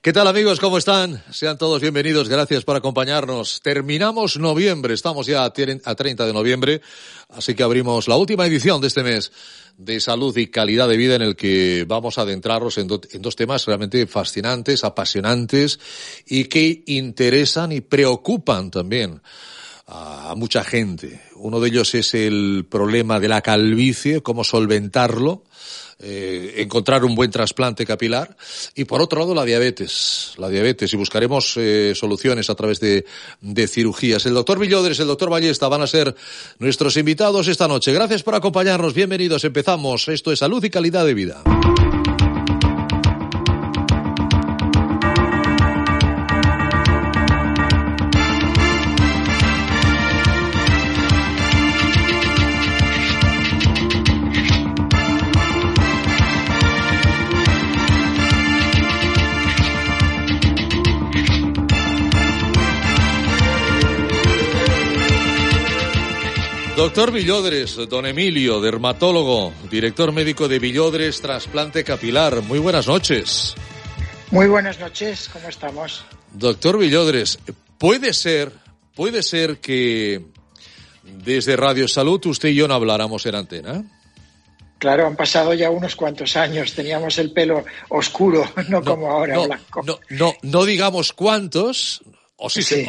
¿Qué tal amigos? ¿Cómo están? Sean todos bienvenidos. Gracias por acompañarnos. Terminamos noviembre. Estamos ya a 30 de noviembre. Así que abrimos la última edición de este mes de salud y calidad de vida en el que vamos a adentrarnos en, dos temas realmente fascinantes, apasionantes y que interesan y preocupan también a mucha gente. Uno de ellos es el problema de la calvicie, cómo solventarlo eh, encontrar un buen trasplante capilar y por otro lado la diabetes, la diabetes y buscaremos eh, soluciones a través de, de cirugías. El doctor Villodres, el doctor Ballesta van a ser nuestros invitados esta noche. Gracias por acompañarnos, bienvenidos, empezamos. Esto es salud y calidad de vida. Doctor Villodres, don Emilio, dermatólogo, director médico de Villodres Trasplante Capilar. Muy buenas noches. Muy buenas noches, ¿cómo estamos? Doctor Villodres, puede ser, puede ser que desde Radio Salud usted y yo no habláramos en antena. Claro, han pasado ya unos cuantos años, teníamos el pelo oscuro, no, como ahora blanco. No, no, no digamos cuántos, o sí, Se,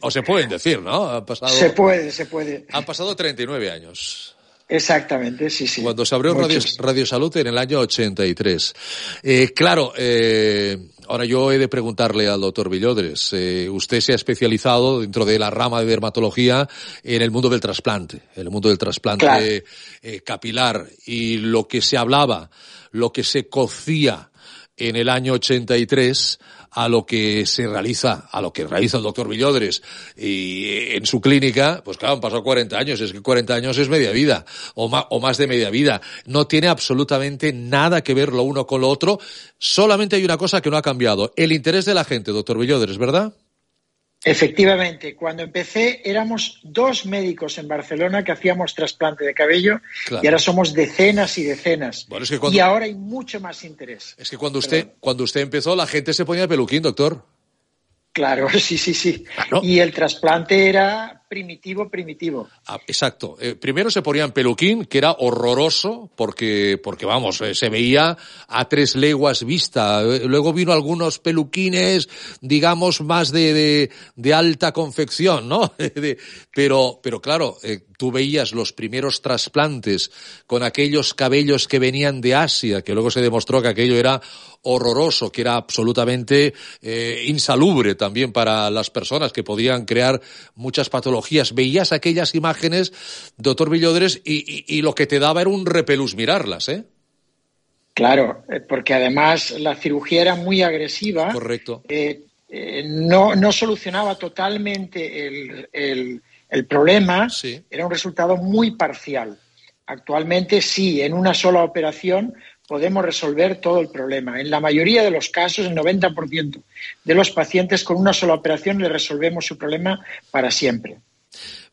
o, se pueden decir, ¿no? Han pasado, se puede, se puede. Han pasado 39 años. Exactamente, sí, sí. Cuando se abrió Radio, Salud en el año 83. Eh, claro, eh, ahora yo he de preguntarle al doctor Villodres. Eh, usted se ha especializado dentro de la rama de dermatología en el mundo del trasplante, en el mundo del trasplante eh, capilar. Y lo que se hablaba, lo que se cocía en el año 83 a lo que se realiza, a lo que realiza el doctor Villodres y en su clínica, pues claro, han pasado 40 años, es que 40 años es media vida, o o más de media vida. No tiene absolutamente nada que ver lo uno con lo otro, solamente hay una cosa que no ha cambiado, el interés de la gente, doctor Villodres, ¿verdad? Efectivamente, cuando empecé éramos dos médicos en Barcelona que hacíamos trasplante de cabello y ahora somos decenas y decenas. Y ahora hay mucho más interés. Es que cuando usted, cuando usted empezó la gente se ponía peluquín, doctor. Claro, sí, sí, sí. Y el trasplante era primitivo, primitivo. Ah, exacto. Eh, primero se ponían peluquín, que era horroroso, porque, porque vamos, eh, se veía a tres leguas vista. Eh, luego vino algunos peluquines, digamos, más de, de, de alta confección, ¿no? pero, pero claro, tú veías los primeros trasplantes con aquellos cabellos que venían de Asia, que luego se demostró que aquello era horroroso, que era absolutamente insalubre también para las personas, que podían crear muchas patologías Veías aquellas imágenes, doctor Villodres, y, lo que te daba era un repelús mirarlas, ¿eh? Claro, eh, porque además la cirugía era muy agresiva. Correcto. Eh, eh, no, no solucionaba totalmente el, el, problema, era un resultado muy parcial. Actualmente sí, en una sola operación podemos resolver todo el problema. En la mayoría de los casos, el 90% de los pacientes con una sola operación le resolvemos su problema para siempre.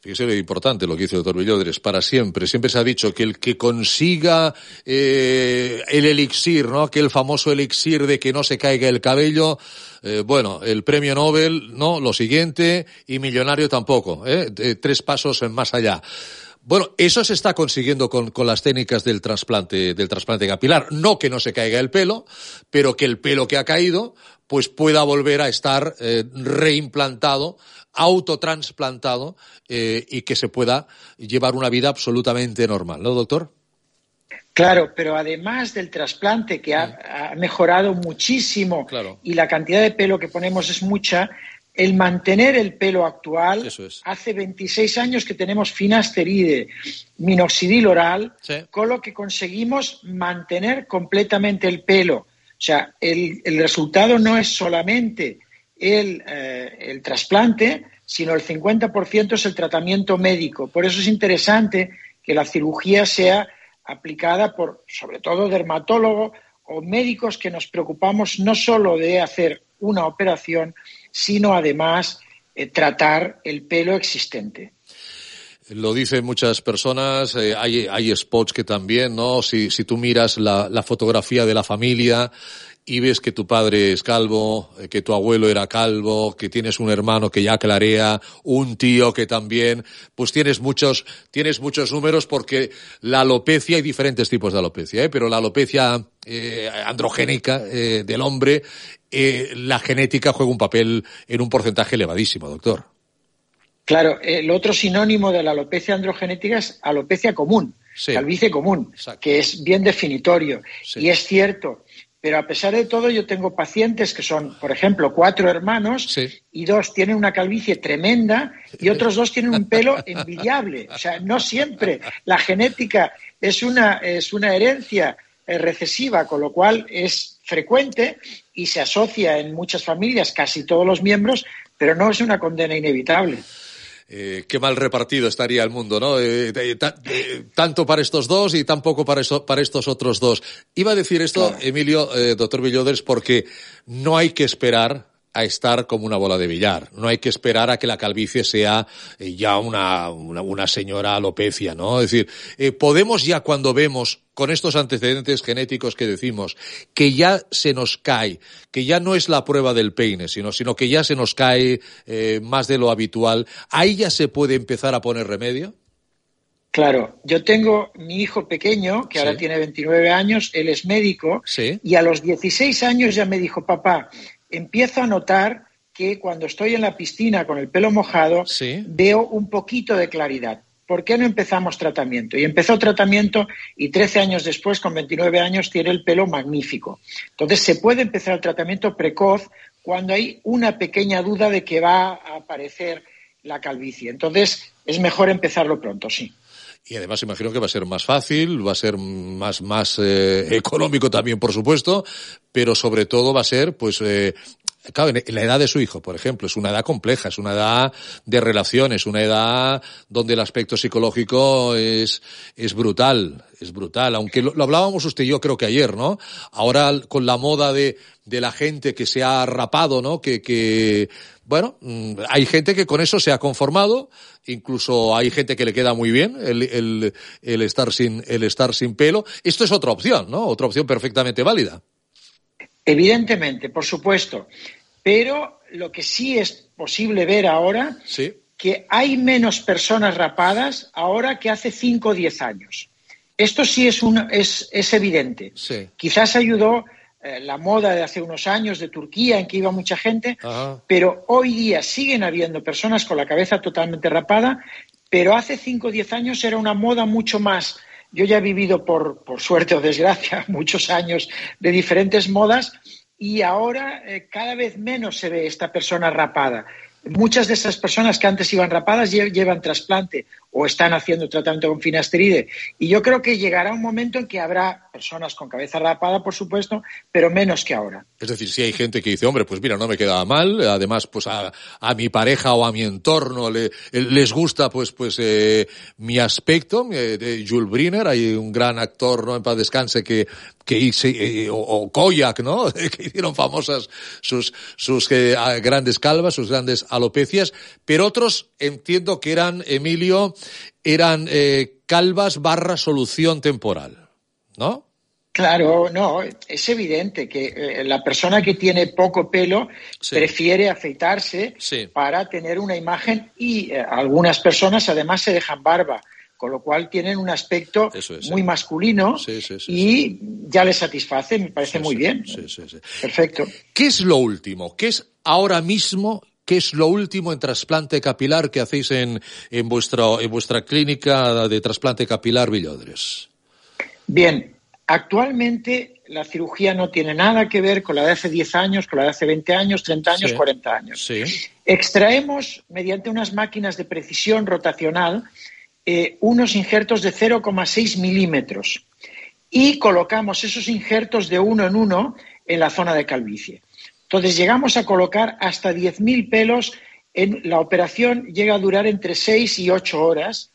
Fíjese lo importante lo que dice el doctor Villodres, para siempre. Siempre se ha dicho que el que consiga eh, el elixir, ¿no? Aquel famoso elixir de que no se caiga el cabello, eh, bueno, el premio Nobel, no, lo siguiente, y millonario tampoco, ¿eh? tres pasos más allá. Bueno, eso se está consiguiendo con, las técnicas del trasplante, del trasplante capilar. No que no se caiga el pelo, pero que el pelo que ha caído, pues pueda volver a estar eh, reimplantado, autotransplantado, eh, y que se pueda llevar una vida absolutamente normal, ¿no, doctor? Claro, pero además del trasplante que ha, ha mejorado muchísimo claro. y la cantidad de pelo que ponemos es mucha, el mantener el pelo actual, hace 26 años que tenemos finasteride, minoxidil oral, con lo que conseguimos mantener completamente el pelo. O sea, el, resultado no es solamente el, eh, el trasplante, sino el 50% es el tratamiento médico. Por eso es interesante que la cirugía sea aplicada por, sobre todo, dermatólogo o médicos que nos preocupamos no solo de hacer una operación, sino además eh, tratar el pelo existente. Lo dicen muchas personas, eh, hay, spots que también, ¿no? Si, tú miras la fotografía de la familia y ves que tu padre es calvo, eh, que tu abuelo era calvo, que tienes un hermano que ya clarea, un tío que también, pues tienes muchos, tienes muchos números porque la alopecia, hay diferentes tipos de alopecia, ¿eh? pero la alopecia eh, androgénica eh, del hombre, eh, la genética juega un papel en un porcentaje elevadísimo, doctor. Claro, el otro sinónimo de la alopecia androgenética es alopecia común, calvicie común, que es bien definitorio. Y es cierto pero a pesar de todo yo tengo pacientes que son, por ejemplo, cuatro hermanos y dos tienen una calvicie tremenda y otros dos tienen un pelo envidiable. O sea, no siempre la genética es una, es una herencia eh, recesiva, con lo cual es frecuente y se asocia en muchas familias, casi todos los miembros, pero no es una condena inevitable. Eh, qué mal repartido estaría el mundo, ¿no? Eh, tanto para estos dos y tampoco para, para estos otros dos. Iba a decir esto, Emilio, eh, doctor Villoders, porque no hay que esperar a estar como una bola de billar. No hay que esperar a que la calvicie sea eh, ya una, una, señora alopecia, ¿no? Es decir, eh, podemos ya cuando vemos con estos antecedentes genéticos que decimos, que ya se nos cae, que ya no es la prueba del peine, sino, sino que ya se nos cae eh, más de lo habitual, ¿ahí ya se puede empezar a poner remedio? Claro, yo tengo mi hijo pequeño, que ahora tiene 29 años, él es médico, y a los 16 años ya me dijo, papá, empiezo a notar que cuando estoy en la piscina con el pelo mojado veo un poquito de claridad. ¿Por qué no empezamos tratamiento? Y empezó tratamiento y 13 años después, con 29 años, tiene el pelo magnífico. Entonces, se puede empezar el tratamiento precoz cuando hay una pequeña duda de que va a aparecer la calvicie. Entonces, es mejor empezarlo pronto, sí. Y además imagino que va a ser más fácil, va a ser más, más eh, económico también, por supuesto, pero sobre todo va a ser, pues, eh, claro, en la edad de su hijo, por ejemplo, es una edad compleja, es una edad de relaciones, una edad donde el aspecto psicológico es, es brutal, es brutal. Aunque lo, hablábamos usted y yo creo que ayer, ¿no? Ahora con la moda de, de la gente que se ha rapado, ¿no? Que, que, bueno, mm, hay gente que con eso se ha conformado, incluso hay gente que le queda muy bien el, el, el, estar sin, el estar sin pelo. Esto es otra opción, ¿no? Otra opción perfectamente válida. Evidentemente, por supuesto. Pero lo que sí es posible ver ahora, sí. que hay menos personas rapadas ahora que hace 5 o 10 años. Esto sí es, un, es, es evidente. Sí. Quizás ayudó eh, la moda de hace unos años de Turquía en que iba mucha gente, pero hoy día siguen habiendo personas con la cabeza totalmente rapada, pero hace 5 o 10 años era una moda mucho más. Yo ya he vivido, por, por suerte o desgracia, muchos años de diferentes modas y ahora eh, cada vez menos se ve esta persona rapada. Muchas de esas personas que antes iban rapadas llevan trasplante o están haciendo tratamiento con finasteride. Y yo creo que llegará un momento en que habrá personas con cabeza rapada, por supuesto, pero menos que ahora. Es decir, si hay gente que dice, hombre, pues mira, no me quedaba mal, además, pues a, mi pareja o a mi entorno le, les gusta, pues, pues, eh, mi aspecto, eh, de Jules Briner, hay un gran actor, ¿no? En paz descanse, que, que hice, eh, o, Koyak, ¿no? que hicieron famosas sus, sus grandes calvas, sus grandes alopecias, pero otros entiendo que eran, Emilio, eran eh, calvas barra solución temporal, ¿no? Claro, no, es evidente que eh, la persona que tiene poco pelo Sí. prefiere afeitarse Sí. para tener una imagen y eh, algunas personas además se dejan barba, con lo cual tienen un aspecto es, muy sí. masculino y ya les satisface, me parece muy bien. sí, sí, sí. Perfecto. ¿Qué es lo último? ¿Qué es ahora mismo? ¿Qué es lo último en trasplante capilar que hacéis en, en, vuestra, en vuestra clínica de trasplante capilar Villodres? Bien, actualmente la cirugía no tiene nada que ver con la de hace 10 años, con la de hace 20 años, 30 años, Sí. 40 años. Sí. Extraemos, mediante unas máquinas de precisión rotacional, eh, unos injertos de 0,6 milímetros y colocamos esos injertos de uno en uno en la zona de calvicie. Entonces llegamos a colocar hasta 10.000 pelos. En la operación llega a durar entre 6 y 8 horas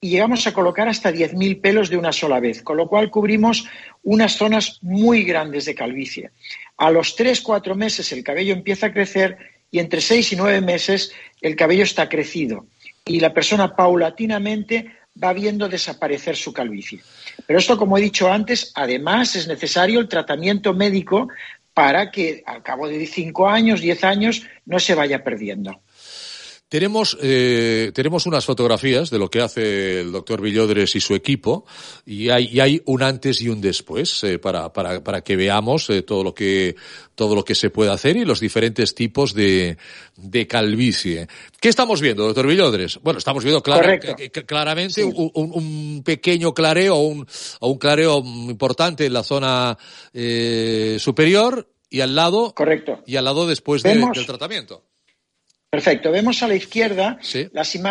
y llegamos a colocar hasta 10.000 pelos de una sola vez, con lo cual cubrimos unas zonas muy grandes de calvicie. A los 3-4 meses el cabello empieza a crecer y entre 6 y 9 meses el cabello está crecido y la persona paulatinamente va viendo desaparecer su calvicie. Pero esto, como he dicho antes, además es necesario el tratamiento médico para que al cabo de 5 años, 10 años, no se vaya perdiendo. Tenemos, eh, tenemos unas fotografías de lo que hace el doctor Villodres y su equipo y hay, y hay un antes y un después eh, para, para, para que veamos eh, todo, lo que, todo lo que se puede hacer y los diferentes tipos de, de calvicie. ¿Qué estamos viendo, doctor Villodres? Bueno, estamos viendo claramente un, un, pequeño clareo o un, o un clareo importante en la zona eh, superior y al lado, Correcto. y al lado después del tratamiento. Perfecto. Vemos a la izquierda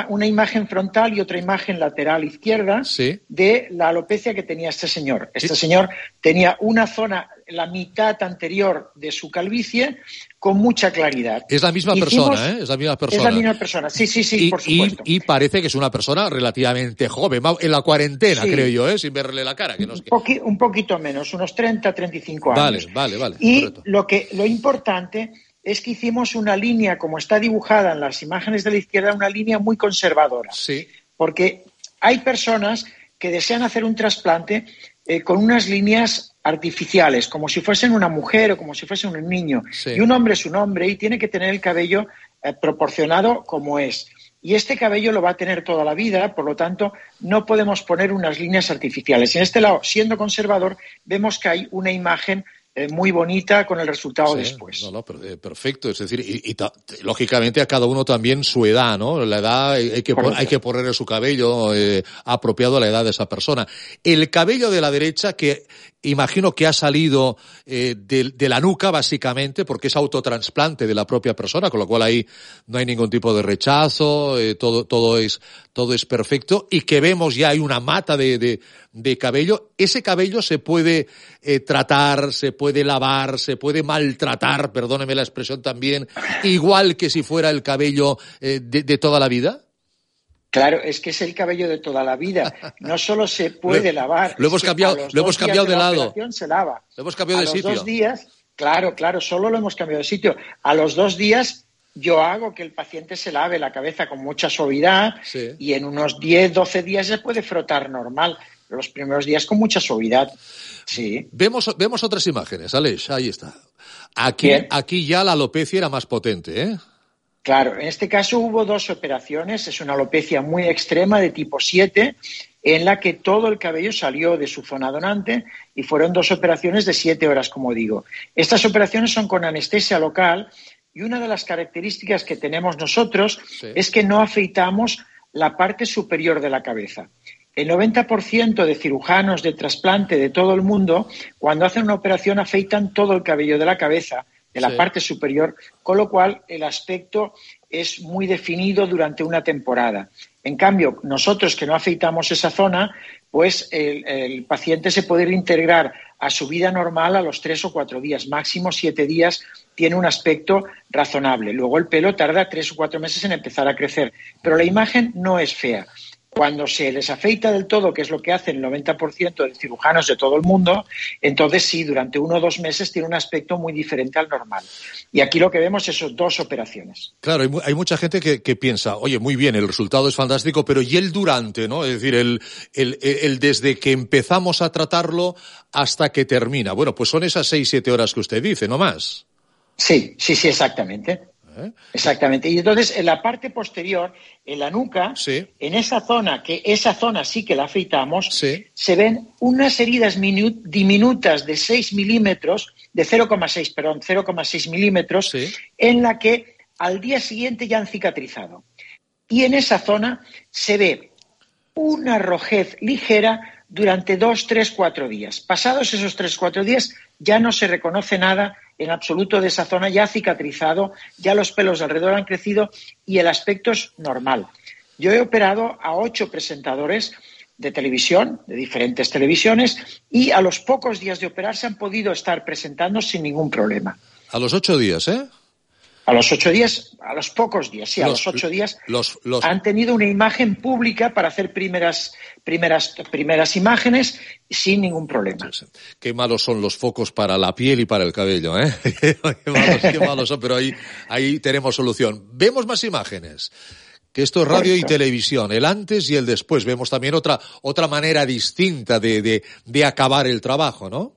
una imagen frontal y otra imagen lateral izquierda de la alopecia que tenía este señor. Este señor tenía una zona, la mitad anterior de su calvicie, con mucha claridad. Es la misma persona, ¿eh? Es la misma persona. Es la misma persona, sí, sí, sí, y, por supuesto. Y, parece que es una persona relativamente joven, en la cuarentena, creo yo, ¿eh? Sin verle la cara. Que no un, poquito menos, unos 30, 35 años. Vale, vale, vale. Y lo, que, lo importante es que hicimos una línea, como está dibujada en las imágenes de la izquierda, una línea muy conservadora. Sí. Porque hay personas que desean hacer un trasplante eh, con unas líneas artificiales, como si fuesen una mujer o como si fuesen un niño. Y un hombre es un hombre y tiene que tener el cabello eh, proporcionado como es. Y este cabello lo va a tener toda la vida, por lo tanto, no podemos poner unas líneas artificiales. En este lado, siendo conservador, vemos que hay una imagen eh, muy bonita con el resultado después. No, no, eh, perfecto. Es decir, y, lógicamente a cada uno también su edad, ¿no? La edad, eh, hay que, hay que ponerle su cabello apropiado a la edad de esa persona. El cabello de la derecha, que imagino que ha salido de, la nuca, básicamente, porque es autotransplante de la propia persona, con lo cual ahí no hay ningún tipo de rechazo, todo, todo, es, todo es perfecto, y que vemos ya hay una mata de, de cabello. Ese cabello se puede tratar, se puede lavar, se puede maltratar, perdóneme la expresión también, igual que si fuera el cabello eh, de, toda la vida? Claro, es que es el cabello de toda la vida. No solo se puede lavar. Lo hemos cambiado, lo hemos cambiado de, lado. Se lava. Lo hemos cambiado de sitio. A los dos días, claro, claro, solo lo hemos cambiado de sitio. A los dos días yo hago que el paciente se lave la cabeza con mucha suavidad y en unos 10, 12 días se puede frotar normal. Los primeros días con mucha suavidad. Sí. Vemos, vemos otras imágenes, Aleix, ahí está. Aquí, aquí ya la alopecia era más potente, ¿eh? Claro, en este caso hubo dos operaciones, es una alopecia muy extrema de tipo 7, en la que todo el cabello salió de su zona donante y fueron dos operaciones de siete horas, como digo. Estas operaciones son con anestesia local y una de las características que tenemos nosotros es que no afeitamos la parte superior de la cabeza. El 90% de cirujanos de trasplante de todo el mundo, cuando hacen una operación, afeitan todo el cabello de la cabeza, de la parte superior, con lo cual el aspecto es muy definido durante una temporada. En cambio, nosotros que no afeitamos esa zona, pues el, paciente se puede reintegrar a su vida normal a los tres o cuatro días, máximo siete días, tiene un aspecto razonable. Luego el pelo tarda tres o cuatro meses en empezar a crecer, pero la imagen no es fea. Cuando se desafeita del todo, que es lo que hacen el 90% de cirujanos de todo el mundo, entonces sí, durante uno o dos meses tiene un aspecto muy diferente al normal. Y aquí lo que vemos es dos operaciones. Claro, hay, mucha gente que, piensa, oye, muy bien, el resultado es fantástico, pero ¿y el durante, no? Es decir, el, el desde que empezamos a tratarlo hasta que termina. Bueno, pues son esas seis, siete horas que usted dice, no más. Sí, sí, sí, exactamente. ¿Eh? Exactamente. Y entonces en la parte posterior, en la nuca, en esa zona, que esa zona sí que la afeitamos, se ven unas heridas diminutas de 6 milímetros, de 0,6, perdón, 0,6 milímetros, en la que al día siguiente ya han cicatrizado. Y en esa zona se ve una rojez ligera durante dos, tres, cuatro días. Pasados esos tres, cuatro días ya no se reconoce nada en absoluto de esa zona, ya ha cicatrizado, ya los pelos alrededor han crecido y el aspecto es normal. Yo he operado a ocho presentadores de televisión, de diferentes televisiones, y a los pocos días de operar se han podido estar presentando sin ningún problema. A los ocho días, ¿eh? A los ocho días, a los pocos días, sí, a los ocho días, han tenido una imagen pública para hacer primeras, primeras, primeras imágenes sin ningún problema. Qué malos son los focos para la piel y para el cabello, ¿eh? qué, malos, son, pero ahí, ahí tenemos solución. Vemos más imágenes que esto es radio y televisión, el antes y el después. Vemos también otra, otra manera distinta de, de, de, acabar el trabajo, ¿no?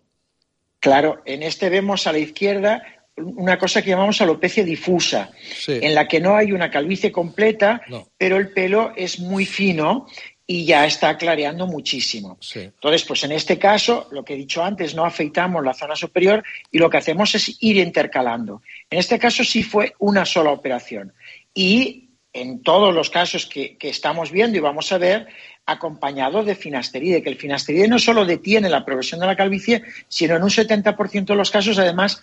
Claro, en este vemos a la izquierda una cosa que llamamos alopecia difusa, en la que no hay una calvicie completa, pero el pelo es muy fino y ya está clareando muchísimo. Entonces, pues en este caso, lo que he dicho antes, no afeitamos la zona superior y lo que hacemos es ir intercalando. En este caso sí fue una sola operación. Y en todos los casos que, que estamos viendo y vamos a ver, acompañado de finasteride, que el finasteride no solo detiene la progresión de la calvicie, sino en un 70% de los casos, además,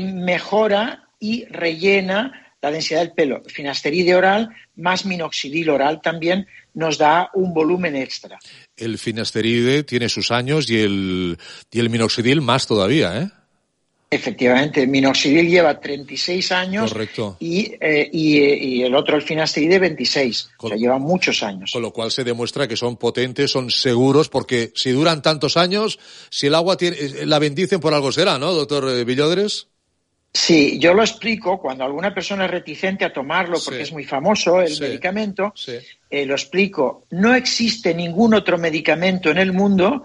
mejora y rellena la densidad del pelo. Finasteride oral más minoxidil oral también nos da un volumen extra. El finasteride tiene sus años y el, y el minoxidil más todavía, ¿eh? Efectivamente, el minoxidil lleva 36 años Correcto. Y, eh, y, el otro, el finasteride, 26. o sea, lleva muchos años. Con lo cual se demuestra que son potentes, son seguros, porque si duran tantos años, si el agua tiene, eh, la bendicen por algo será, ¿no, doctor eh, Villodres? Sí, yo lo explico cuando alguna persona es reticente a tomarlo porque es muy famoso el medicamento, eh, lo explico. No existe ningún otro medicamento en el mundo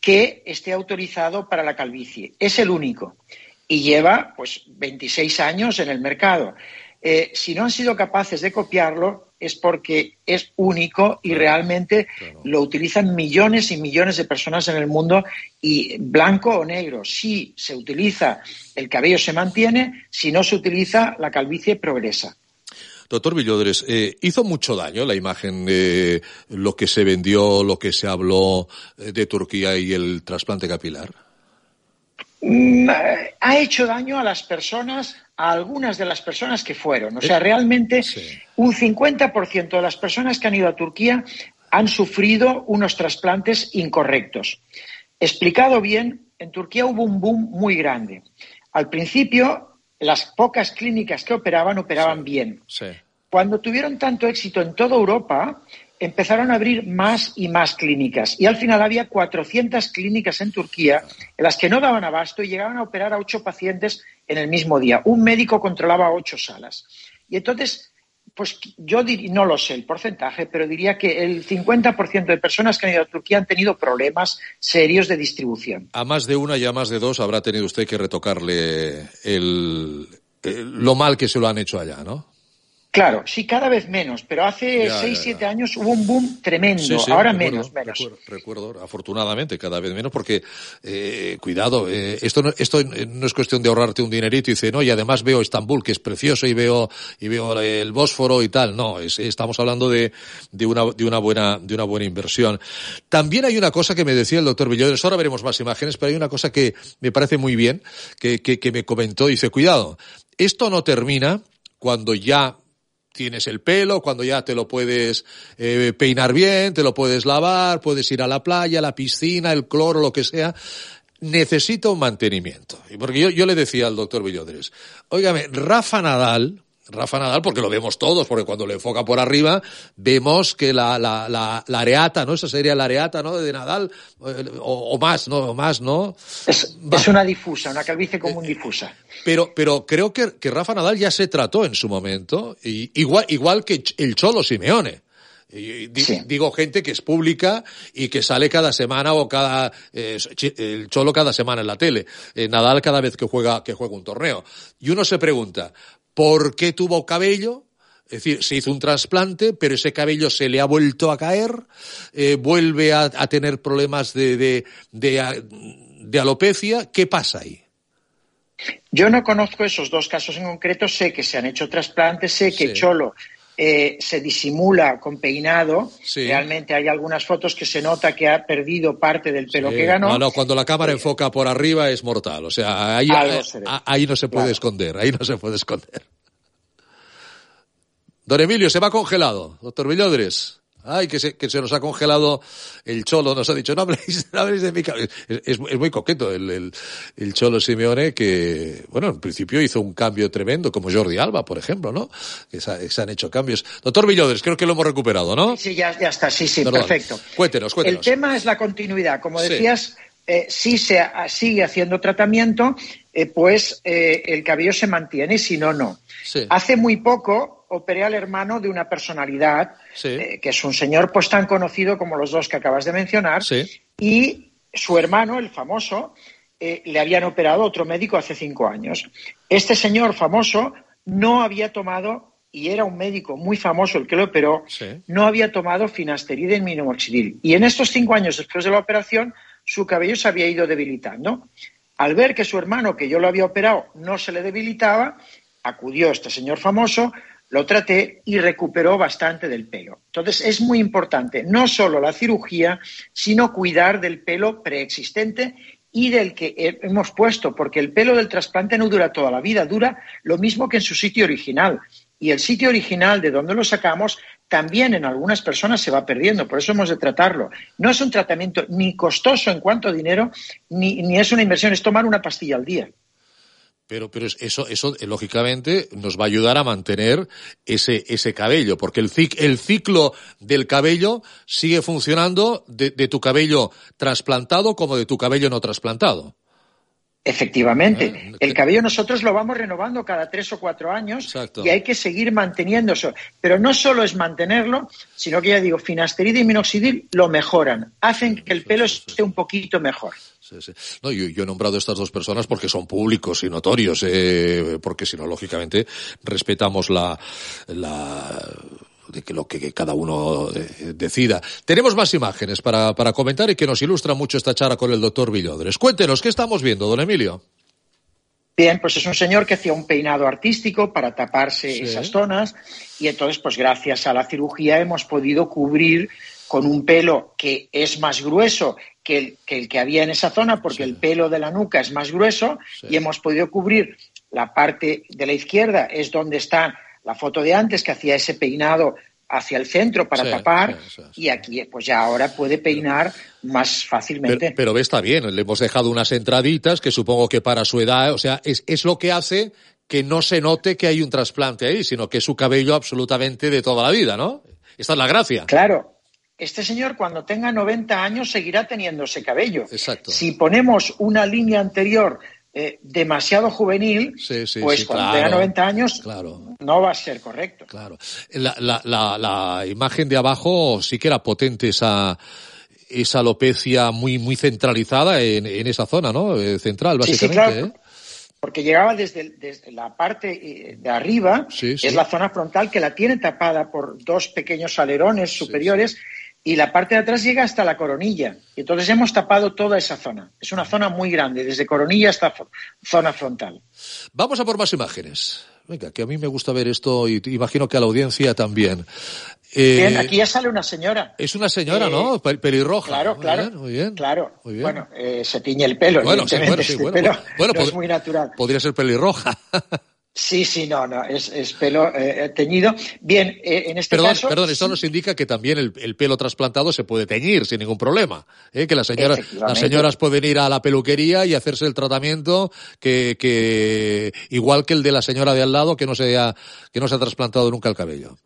que esté autorizado para la calvicie. Es el único y lleva pues 26 años en el mercado. Eh, si no han sido capaces de copiarlo es porque es único y realmente lo utilizan millones y millones de personas en el mundo y blanco o negro. Si se utiliza, el cabello se mantiene, si no se utiliza, la calvicie progresa. Doctor Villodres, eh, ¿hizo mucho daño la imagen de lo que se vendió, lo que se habló eh, de Turquía y el trasplante capilar? Mm, ha hecho daño a las personas a algunas de las personas que fueron. O sea, realmente un 50% de las personas que han ido a Turquía han sufrido unos trasplantes incorrectos. Explicado bien, en Turquía hubo un boom muy grande. Al principio, las pocas clínicas que operaban operaban bien. Cuando tuvieron tanto éxito en toda Europa, empezaron a abrir más y más clínicas. Y al final había 400 clínicas en Turquía en las que no daban abasto y llegaban a operar a ocho pacientes en el mismo día. Un médico controlaba ocho salas. Y entonces, pues yo no lo sé el porcentaje, pero diría que el 50% de personas que han ido a Turquía han tenido problemas serios de distribución. A más de una y a más de dos habrá tenido usted que retocarle lo mal que se lo han hecho allá, ¿no? Claro, sí, cada vez menos, pero hace seis, siete años hubo un boom tremendo, ahora menos, menos. Recuerdo, afortunadamente, cada vez menos, porque, eh, cuidado, eh, esto, no, esto no es cuestión de ahorrarte un dinerito y dice, no, y además veo Estambul, que es precioso, y veo, y veo el Bósforo y tal, no, estamos hablando de, de, una, de, una buena, de una buena inversión. También hay una cosa que me decía el doctor Villodres, ahora veremos más imágenes, pero hay una cosa que me parece muy bien, que, que, que me comentó, dice, cuidado, esto no termina cuando ya tienes el pelo, cuando ya te lo puedes eh, peinar bien, te lo puedes lavar, puedes ir a la playa, a la piscina, el cloro, lo que sea, necesita un mantenimiento. Porque yo, yo le decía al doctor Villodres, óigame, Rafa Nadal, Rafa Nadal, porque lo vemos todos, porque cuando le enfoca por arriba, vemos que la, la, la, la areata, ¿no? Esa sería la areata, ¿no? De Nadal, eh, o, más, ¿no? O más, ¿no? Es, es, una difusa, una calvicie común difusa. Pero, pero creo que, que Rafa Nadal ya se trató en su momento, y, igual, igual que el Cholo Simeone. Digo gente que es pública y que sale cada semana o cada eh, el cholo cada semana en la tele, eh, Nadal cada vez que juega que juega un torneo. Y uno se pregunta, ¿Por qué tuvo cabello? Es decir, se hizo un trasplante, pero ese cabello se le ha vuelto a caer, eh, vuelve a, tener problemas de, de, de, alopecia. ¿Qué pasa ahí? Yo no conozco esos dos casos en concreto. Sé que se han hecho trasplantes, sé que Cholo eh, se disimula con peinado. Realmente hay algunas fotos que se nota que ha perdido parte del pelo que ganó. No, no, cuando la cámara enfoca por arriba es mortal. O sea, ahí, ahí no se puede esconder, ahí no se puede esconder. Don Emilio, se va congelado. Doctor Villodres. Ay, que se, que se nos ha congelado el cholo, nos ha dicho, no habléis, no habléis de mi cabello. Es, es, muy coqueto el, el, el, cholo Simeone que, bueno, en principio hizo un cambio tremendo, como Jordi Alba, por ejemplo, ¿no? Que se, se han hecho cambios. Doctor Villodres, creo que lo hemos recuperado, ¿no? Sí, ya, ya está, sí, sí, Perdón. perfecto. Cuéntenos, cuéntenos. El tema es la continuidad. Como decías, sí eh, si se sigue haciendo tratamiento, eh, pues eh, el cabello se mantiene, si no, no. Sí. Hace muy poco operé al hermano de una personalidad, sí. eh, que es un señor pues tan conocido como los dos que acabas de mencionar, sí. y su hermano, el famoso, eh, le habían operado otro médico hace cinco años. Este señor famoso no había tomado y era un médico muy famoso el que lo operó, sí. no había tomado finasterida y minoxidil. Y en estos cinco años después de la operación, su cabello se había ido debilitando. Al ver que su hermano, que yo lo había operado, no se le debilitaba, acudió este señor famoso, lo traté y recuperó bastante del pelo. Entonces es muy importante no solo la cirugía, sino cuidar del pelo preexistente y del que hemos puesto, porque el pelo del trasplante no dura toda la vida, dura lo mismo que en su sitio original. Y el sitio original de donde lo sacamos también en algunas personas se va perdiendo, por eso hemos de tratarlo. No es un tratamiento ni costoso en cuanto a dinero, ni, ni es una inversión, es tomar una pastilla al día. Pero, pero eso, eso, lógicamente, nos va a ayudar a mantener ese, ese cabello, porque el, cic, el ciclo del cabello sigue funcionando de, de tu cabello trasplantado como de tu cabello no trasplantado. Efectivamente, ¿Eh? el cabello nosotros lo vamos renovando cada tres o cuatro años Exacto. y hay que seguir manteniendo eso. Pero no solo es mantenerlo, sino que ya digo, finasterida y minoxidil lo mejoran, hacen que el pelo esté un poquito mejor. Sí, sí. No, yo, yo, he nombrado a estas dos personas porque son públicos y notorios, eh, porque si no, lógicamente, respetamos la, la de que lo que, que cada uno eh, decida. Tenemos más imágenes para, para comentar y que nos ilustra mucho esta charla con el doctor Villodres. Cuéntenos, ¿qué estamos viendo, don Emilio? Bien, pues es un señor que hacía un peinado artístico para taparse Sí. esas zonas y entonces, pues gracias a la cirugía hemos podido cubrir con un pelo que es más grueso que el que, el que había en esa zona, porque Sí. el pelo de la nuca es más grueso Sí. y hemos podido cubrir la parte de la izquierda, es donde está la foto de antes, que hacía ese peinado hacia el centro para Sí, tapar sí, sí, sí. y aquí pues ya ahora puede peinar más fácilmente. Pero, pero ve, está bien, le hemos dejado unas entraditas que supongo que para su edad, o sea, es, es lo que hace que no se note que hay un trasplante ahí, sino que es su cabello absolutamente de toda la vida, ¿no? Esta es la gracia. Claro, este señor cuando tenga 90 años seguirá teniendo ese cabello. Exacto. Si ponemos una línea anterior eh, demasiado juvenil, Sí, sí, pues sí, cuando claro. tenga 90 años Claro. no va a ser correcto. Claro. La, la, la, la imagen de abajo sí que era potente esa, esa alopecia muy, muy centralizada en, en esa zona, ¿no? Eh, Central, Sí, sí, básicamente. claro. ¿eh? Porque llegaba desde, desde la parte de arriba, Sí, sí. es la zona frontal que la tiene tapada por dos pequeños alerones superiores y la parte de atrás llega hasta la coronilla. Y entonces hemos tapado toda esa zona. Es una zona muy grande, desde coronilla hasta zona frontal. Vamos a por más imágenes. Venga, que a mí me gusta ver esto y imagino que a la audiencia también. Eh, Bien, aquí ya sale una señora. Es una señora, Eh, ¿no? Pel- Pelirroja. Claro, Muy claro. bien, muy bien. Claro. Muy bien. Bueno, eh, se tiñe el pelo, Bueno, sí, bueno, sí, este bueno, pelo bueno, bueno, no es muy natural. Podría ser pelirroja. Sí, sí, no, no, es, es pelo eh, teñido. Bien, eh, en este perdón, caso... perdón, esto nos indica que también el, el pelo trasplantado se puede teñir sin ningún problema. ¿eh? Que las señoras, las señoras pueden ir a la peluquería y hacerse el tratamiento que, que igual que el de la señora de al lado que no se ha, que no se ha trasplantado nunca el cabello.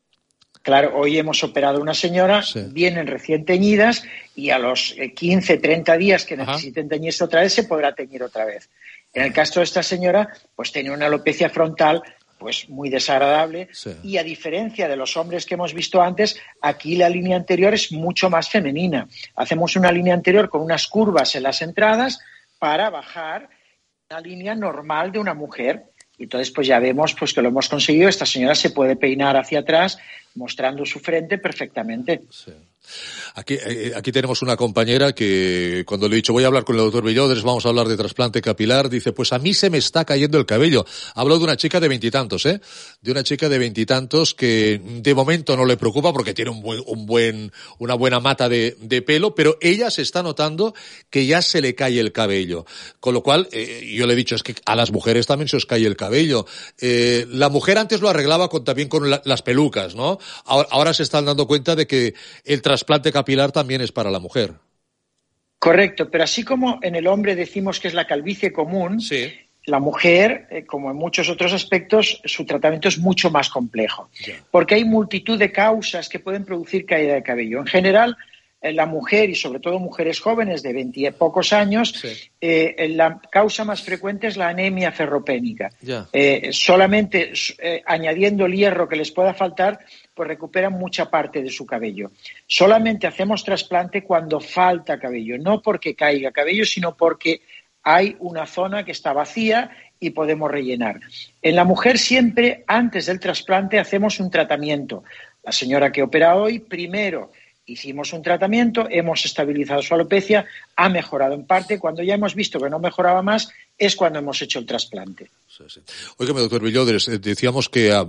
Claro, hoy hemos operado una señora, Sí. vienen recién teñidas y a los eh, 15, 30 días que Ajá. necesiten teñirse otra vez se podrá teñir otra vez. En el caso de esta señora, pues tenía una alopecia frontal pues muy desagradable Sí. y a diferencia de los hombres que hemos visto antes, aquí la línea anterior es mucho más femenina. Hacemos una línea anterior con unas curvas en las entradas para bajar la línea normal de una mujer. Y entonces pues ya vemos pues que lo hemos conseguido. Esta señora se puede peinar hacia atrás mostrando su frente perfectamente. Sí. Aquí, eh, aquí tenemos una compañera que cuando le he dicho voy a hablar con el doctor Villodres, vamos a hablar de trasplante capilar, dice pues a mí se me está cayendo el cabello. Hablo de una chica de veintitantos, ¿eh? De una chica de veintitantos que de momento no le preocupa porque tiene un buen, un buen una buena mata de, de, pelo, pero ella se está notando que ya se le cae el cabello. Con lo cual, eh, yo le he dicho es que a las mujeres también se os cae el cabello. Eh, la mujer antes lo arreglaba con, también con las pelucas, ¿no? Ahora, ahora se están dando cuenta de que el trasplante capilar también es para la mujer. Correcto, pero así como en el hombre decimos que es la calvicie común, la mujer, eh, como en muchos otros aspectos, su tratamiento es mucho más complejo, porque hay multitud de causas que pueden producir caída de cabello. En general, eh, la mujer y sobre todo mujeres jóvenes de veinte pocos años, eh, la causa más frecuente es la anemia ferropénica. Eh, solamente añadiendo el hierro que les pueda faltar, pues recuperan mucha parte de su cabello. Solamente hacemos trasplante cuando falta cabello, no porque caiga cabello, sino porque hay una zona que está vacía y podemos rellenar. En la mujer siempre, antes del trasplante, hacemos un tratamiento. La señora que opera hoy, primero, hicimos un tratamiento, hemos estabilizado su alopecia, ha mejorado en parte. Cuando ya hemos visto que no mejoraba más, es cuando hemos hecho el trasplante. Sí, doctor Villodres, eh, decíamos que ah,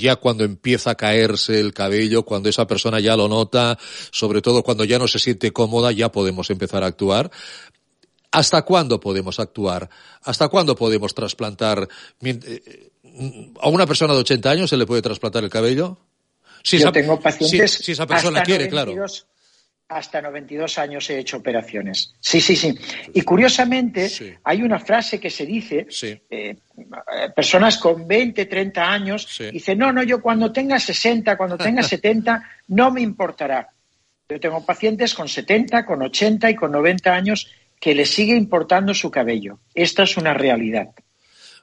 ya cuando empieza a caerse el cabello, cuando esa persona ya lo nota, sobre todo cuando ya no se siente cómoda, ya podemos empezar a actuar. ¿Hasta cuándo podemos actuar? ¿Hasta cuándo podemos trasplantar? Eh, ¿A una persona de 80 años se le puede trasplantar el cabello? Si Yo tengo pacientes. Si, esa persona quiere, claro. Hasta 92 años he hecho operaciones. Sí, sí, sí. Y curiosamente, hay una frase que se dice: eh, personas con 20, 30 años dicen, no, no, yo cuando tenga 60, cuando tenga 70, no me importará. Yo tengo pacientes con 70, con 80 y con 90 años que les sigue importando su cabello. Esta es una realidad.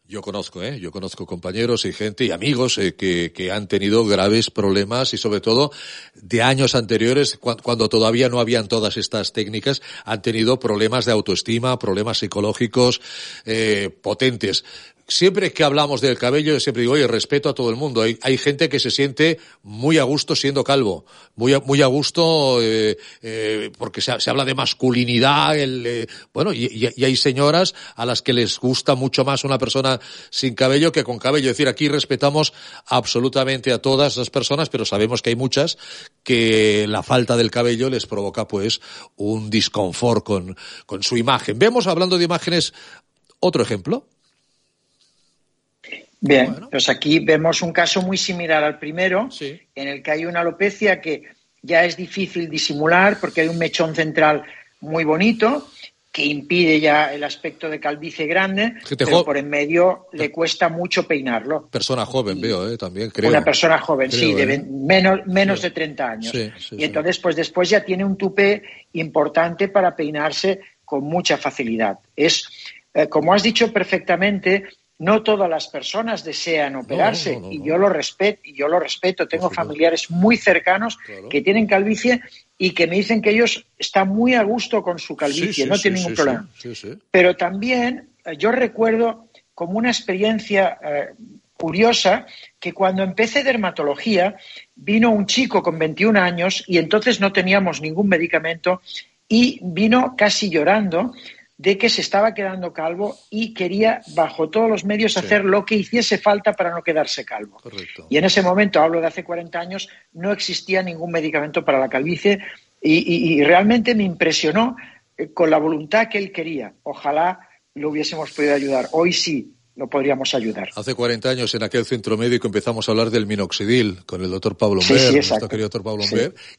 Yo conozco, ¿eh? Yo conozco compañeros y gente y amigos eh, que, que han tenido graves problemas y sobre todo de años anteriores, cuando todavía no habían todas estas técnicas, han tenido problemas de autoestima, problemas psicológicos eh, potentes siempre que hablamos del cabello, siempre digo, oye, respeto a todo el mundo. Hay, gente que se siente muy a gusto siendo calvo, muy a, muy a gusto eh, eh, porque se, habla de masculinidad. El, eh, bueno, y, y, hay señoras a las que les gusta mucho más una persona sin cabello que con cabello. Es decir, aquí respetamos absolutamente a todas las personas, pero sabemos que hay muchas que la falta del cabello les provoca pues un disconfort con, con su imagen. Vemos, hablando de imágenes, otro ejemplo. Bien, pues aquí vemos un caso muy similar al primero, en el que hay una alopecia que ya es difícil disimular porque hay un mechón central muy bonito que impide ya el aspecto de calvicie grande, pero por en medio le cuesta mucho peinarlo. Persona joven, veo, ¿eh? también creo. Una persona joven, sí, de ¿eh? menos, menos de 30 años. y entonces, pues después ya tiene un tupé importante para peinarse con mucha facilidad. Es, eh, como has dicho perfectamente, no todas las personas desean operarse y yo lo respeto y yo lo respeto. Tengo familiares muy cercanos que tienen calvicie y que me dicen que ellos están muy a gusto con su calvicie no tienen ningún problema. pero también eh, yo recuerdo como una experiencia eh, curiosa que cuando empecé dermatología vino un chico con 21 años y entonces no teníamos ningún medicamento y vino casi llorando de que se estaba quedando calvo y quería, bajo todos los medios, hacer lo que hiciese falta para no quedarse calvo. Y en ese momento, hablo de hace 40 años, no existía ningún medicamento para la calvicie y, realmente me impresionó eh, con la voluntad que él quería. Ojalá lo hubiésemos podido ayudar. Hoy sí, lo podríamos ayudar. Hace 40 años en aquel centro médico empezamos a hablar del minoxidil con el doctor Pablo sí, nuestro querido doctor Pablo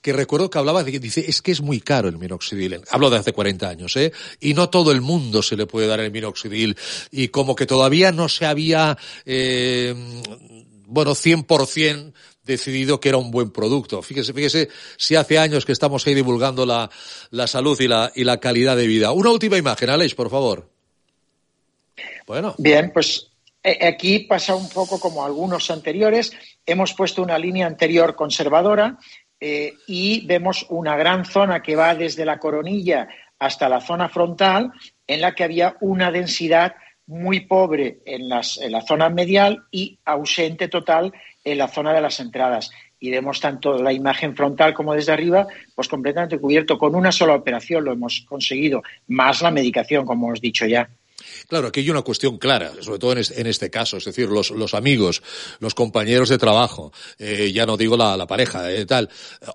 que recuerdo que hablaba de dice, es que es muy caro el minoxidil. Hablo de hace 40 años, ¿eh? Y no todo el mundo se le puede dar el minoxidil y como que todavía no se había, eh, bueno, 100% decidido que era un buen producto. Fíjese, fíjese si hace años que estamos ahí divulgando la, la salud y la, y la calidad de vida. Una última imagen, Aleix, por favor. Bueno. Bien, pues eh, aquí pasa un poco como algunos anteriores. Hemos puesto una línea anterior conservadora eh, y vemos una gran zona que va desde la coronilla hasta la zona frontal, en la que había una densidad muy pobre en, las, en la zona medial y ausente total en la zona de las entradas. y vemos tanto la imagen frontal como desde arriba, pues completamente cubierto. Con una sola operación lo hemos conseguido, más la medicación, como os he dicho ya. Claro, aquí hay una cuestión clara, sobre todo en este, caso, es decir, los, amigos, los compañeros de trabajo, eh, ya no digo la, la pareja, eh, tal.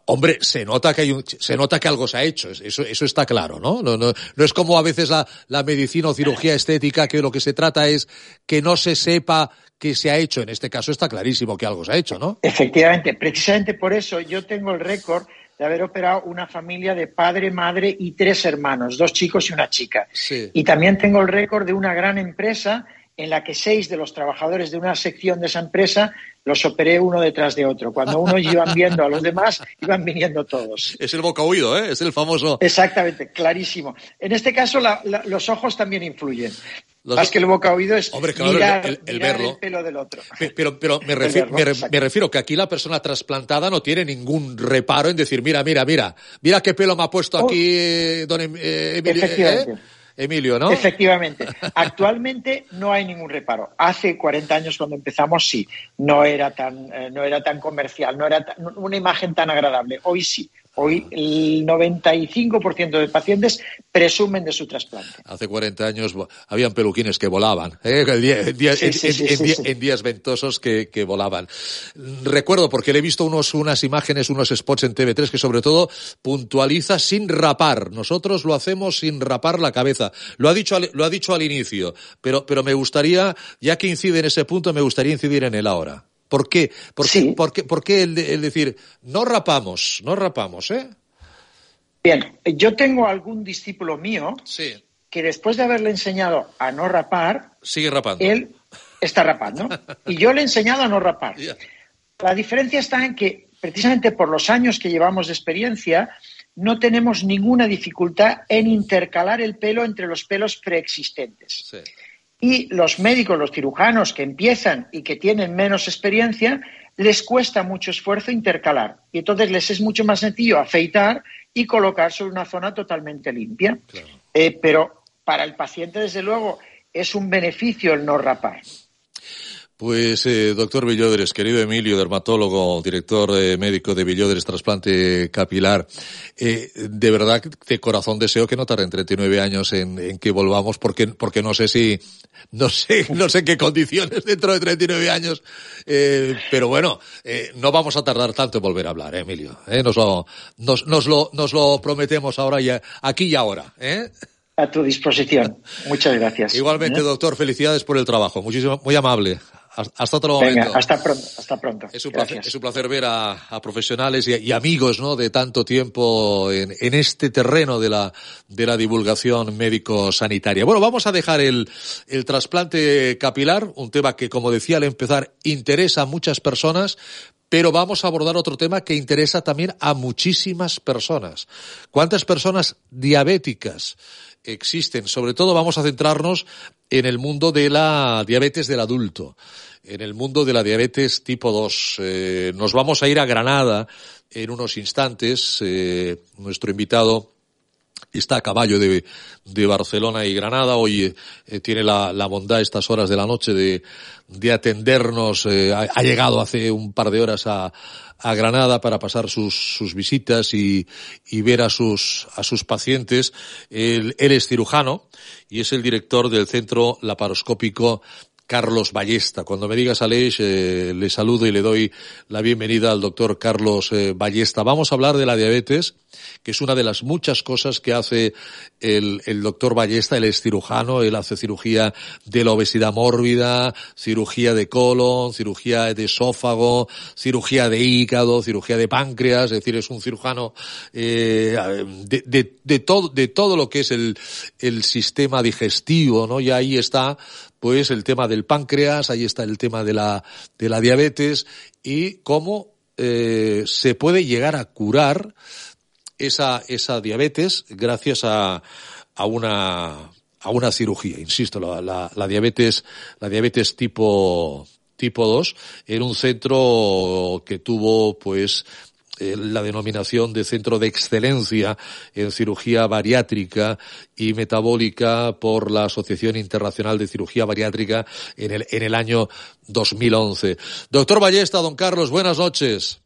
Hombre, se nota que hay un, se nota que algo se ha hecho, eso, eso está claro, ¿no? No, no, no es como a veces la, la medicina o cirugía estética que lo que se trata es que no se sepa que se ha hecho. En este caso está clarísimo que algo se ha hecho, ¿no? Efectivamente, precisamente por eso yo tengo el récord de haber operado una familia de padre, madre y tres hermanos, dos chicos y una chica. Y también tengo el récord de una gran empresa en la que seis de los trabajadores de una sección de esa empresa los operé uno detrás de otro. Cuando uno iban viendo a los demás, iban viniendo todos. Es el boca oído, ¿eh? Es el famoso. Exactamente, clarísimo. En este caso, los ojos también influyen. Más que el boca oído es mirar, el, verlo. pelo del otro. Pero, pero me, refiero, me, refiero que aquí la persona trasplantada no tiene ningún reparo en decir, mira, mira, mira, mira qué pelo me ha puesto oh. aquí don em, eh, Emilio. ¿eh? Emilio, ¿no? Efectivamente. Actualmente no hay ningún reparo. Hace 40 años cuando empezamos sí, no era tan, eh, no era tan comercial, no era una imagen tan agradable. Hoy sí. Hoy el 95% de pacientes presumen de su trasplante. Hace 40 años habían peluquines que volaban, ¿eh? en, días ventosos que, volaban. Recuerdo, porque le he visto unos, unas imágenes, unos spots en TV3 que sobre todo puntualiza sin rapar. Nosotros lo hacemos sin rapar la cabeza. Lo ha dicho al, lo ha dicho al inicio, pero, pero me gustaría, ya que incide en ese punto, me gustaría incidir en él ahora. ¿Por qué? ¿Por qué, por qué, el, decir, no rapamos, no rapamos, eh? Bien, yo tengo algún discípulo mío que después de haberle enseñado a no rapar, sigue rapando. Él está rapando. y yo le he enseñado a no rapar. La diferencia está en que, precisamente por los años que llevamos de experiencia, no tenemos ninguna dificultad en intercalar el pelo entre los pelos preexistentes. Sí. Y los médicos, los cirujanos que empiezan y que tienen menos experiencia, les cuesta mucho esfuerzo intercalar. Y entonces les es mucho más sencillo afeitar y colocar sobre una zona totalmente limpia. Eh, pero para el paciente, desde luego, es un beneficio el no rapar. Pues, eh, doctor Villodres, querido Emilio, dermatólogo, director eh, médico de Villodres Trasplante Capilar, eh, de verdad, de corazón deseo que no tarde 39 años en, que volvamos, porque, porque no sé si, no sé, no sé qué condiciones dentro de 39 años, eh, pero bueno, eh, no vamos a tardar tanto en volver a hablar, Emilio. Nos lo, nos, nos, lo, nos lo prometemos ahora y aquí y ahora. A tu disposición. Muchas gracias. Igualmente, doctor, felicidades por el trabajo. Muchísimo, muy amable. Hasta otro momento. hasta pronto. Hasta pronto. Es un, placer, es un placer ver a, profesionales y, amigos ¿no? de tanto tiempo en, en, este terreno de la, de la divulgación médico-sanitaria. Bueno, vamos a dejar el, el trasplante capilar, un tema que, como decía al empezar, interesa a muchas personas, pero vamos a abordar otro tema que interesa también a muchísimas personas. ¿Cuántas personas diabéticas existen? Sobre todo vamos a centrarnos en el mundo de la diabetes del adulto, en el mundo de la diabetes tipo 2. Eh, nos vamos a ir a Granada en unos instantes. Eh, nuestro invitado está a caballo de, de Barcelona y Granada. Hoy eh, tiene la, bondad estas horas de la noche de, de atendernos. Ha, ha, llegado hace un par de horas a, a Granada para pasar sus, sus visitas y, y, ver a sus, a sus pacientes. Él, él es cirujano y es el director del Centro Laparoscópico Carlos Ballesta. Cuando me digas Aleix, eh, le saludo y le doy la bienvenida al doctor Carlos eh, Ballesta. Vamos a hablar de la diabetes, que es una de las muchas cosas que hace el, doctor Ballesta. Él es cirujano, él hace cirugía de la obesidad mórbida, cirugía de colon, cirugía de esófago, cirugía de hígado, cirugía de páncreas, es decir, es un cirujano eh, de todo lo que es el, el sistema digestivo, ¿no? Y ahí está pues el tema del páncreas, ahí está el tema de la, de la diabetes y cómo eh, se puede llegar a curar esa, esa diabetes gracias a, a una a una cirugía, insisto, la, la, la diabetes, la diabetes tipo, tipo 2 en un centro que tuvo pues la denominación de centro de excelencia en cirugía bariátrica y metabólica por la Asociación Internacional de Cirugía Bariátrica en el, en el año 2011. Doctor Ballesta, don Carlos, buenas noches.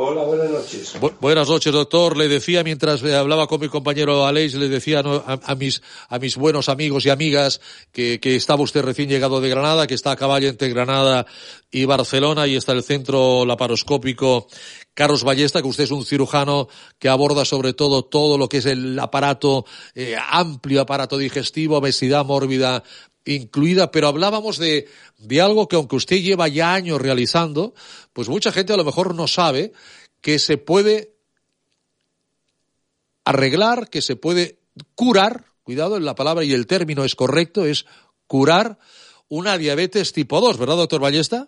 Buenas noches. buenas noches, doctor. Le decía mientras hablaba con mi compañero Aleix, le decía a, mis, buenos amigos y amigas que, que estaba usted recién llegado de Granada, que está a caballo entre Granada y Barcelona y está el centro laparoscópico Carlos Ballesta, que usted es un cirujano que aborda sobre todo todo lo que es el aparato, eh, amplio aparato digestivo, obesidad mórbida incluida, pero hablábamos de, de algo que aunque usted lleva ya años realizando, pues mucha gente a lo mejor no sabe que se puede arreglar, que se puede curar, cuidado en la palabra y el término es correcto, es curar una diabetes tipo 2, ¿verdad, doctor Ballesta?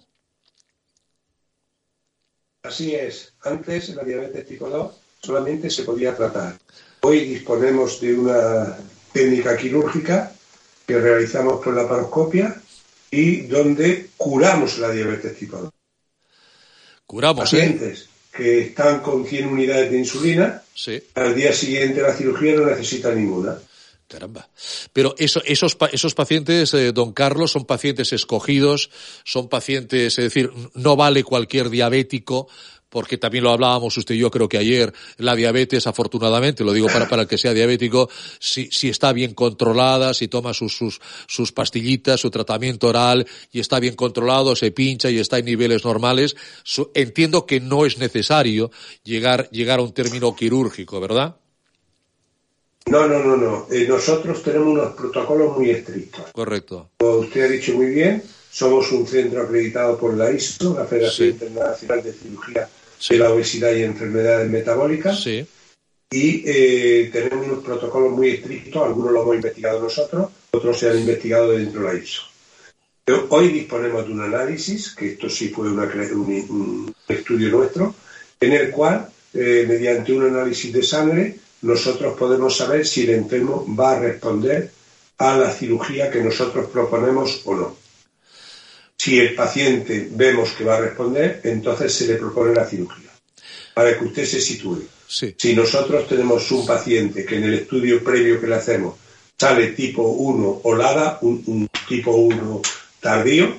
Así es. Antes la diabetes tipo 2 solamente se podía tratar. Hoy disponemos de una técnica quirúrgica que realizamos por la paroscopia y donde curamos la diabetes tipo 2. Curamos, ¿eh? Pacientes que están con 100 unidades de insulina, al día siguiente la cirugía no necesita ninguna. Caramba. Pero eso, esos, esos pacientes, eh, don Carlos, son pacientes escogidos, son pacientes, es decir, no vale cualquier diabético porque también lo hablábamos usted y yo creo que ayer, la diabetes, afortunadamente, lo digo para, para el que sea diabético, si, si está bien controlada, si toma sus, sus, sus pastillitas, su tratamiento oral y está bien controlado, se pincha y está en niveles normales, entiendo que no es necesario llegar, llegar a un término quirúrgico, ¿verdad? No, no, no, no. Eh, nosotros tenemos unos protocolos muy estrictos. Correcto. Como usted ha dicho muy bien, somos un centro acreditado por la ISO, la Federación Internacional de Cirugía de la obesidad y enfermedades metabólicas. Y eh, tenemos unos protocolos muy estrictos, algunos los hemos investigado nosotros, otros se han investigado dentro de la ISO. hoy disponemos de un análisis, que esto sí fue un, estudio nuestro, en el cual, eh, mediante un análisis de sangre, nosotros podemos saber si el enfermo va a responder a la cirugía que nosotros proponemos o no. Si el paciente vemos que va a responder, entonces se le propone la cirugía. Para que usted se sitúe. Si nosotros tenemos un paciente que en el estudio previo que le hacemos sale tipo 1 o LADA, un, tipo 1 tardío,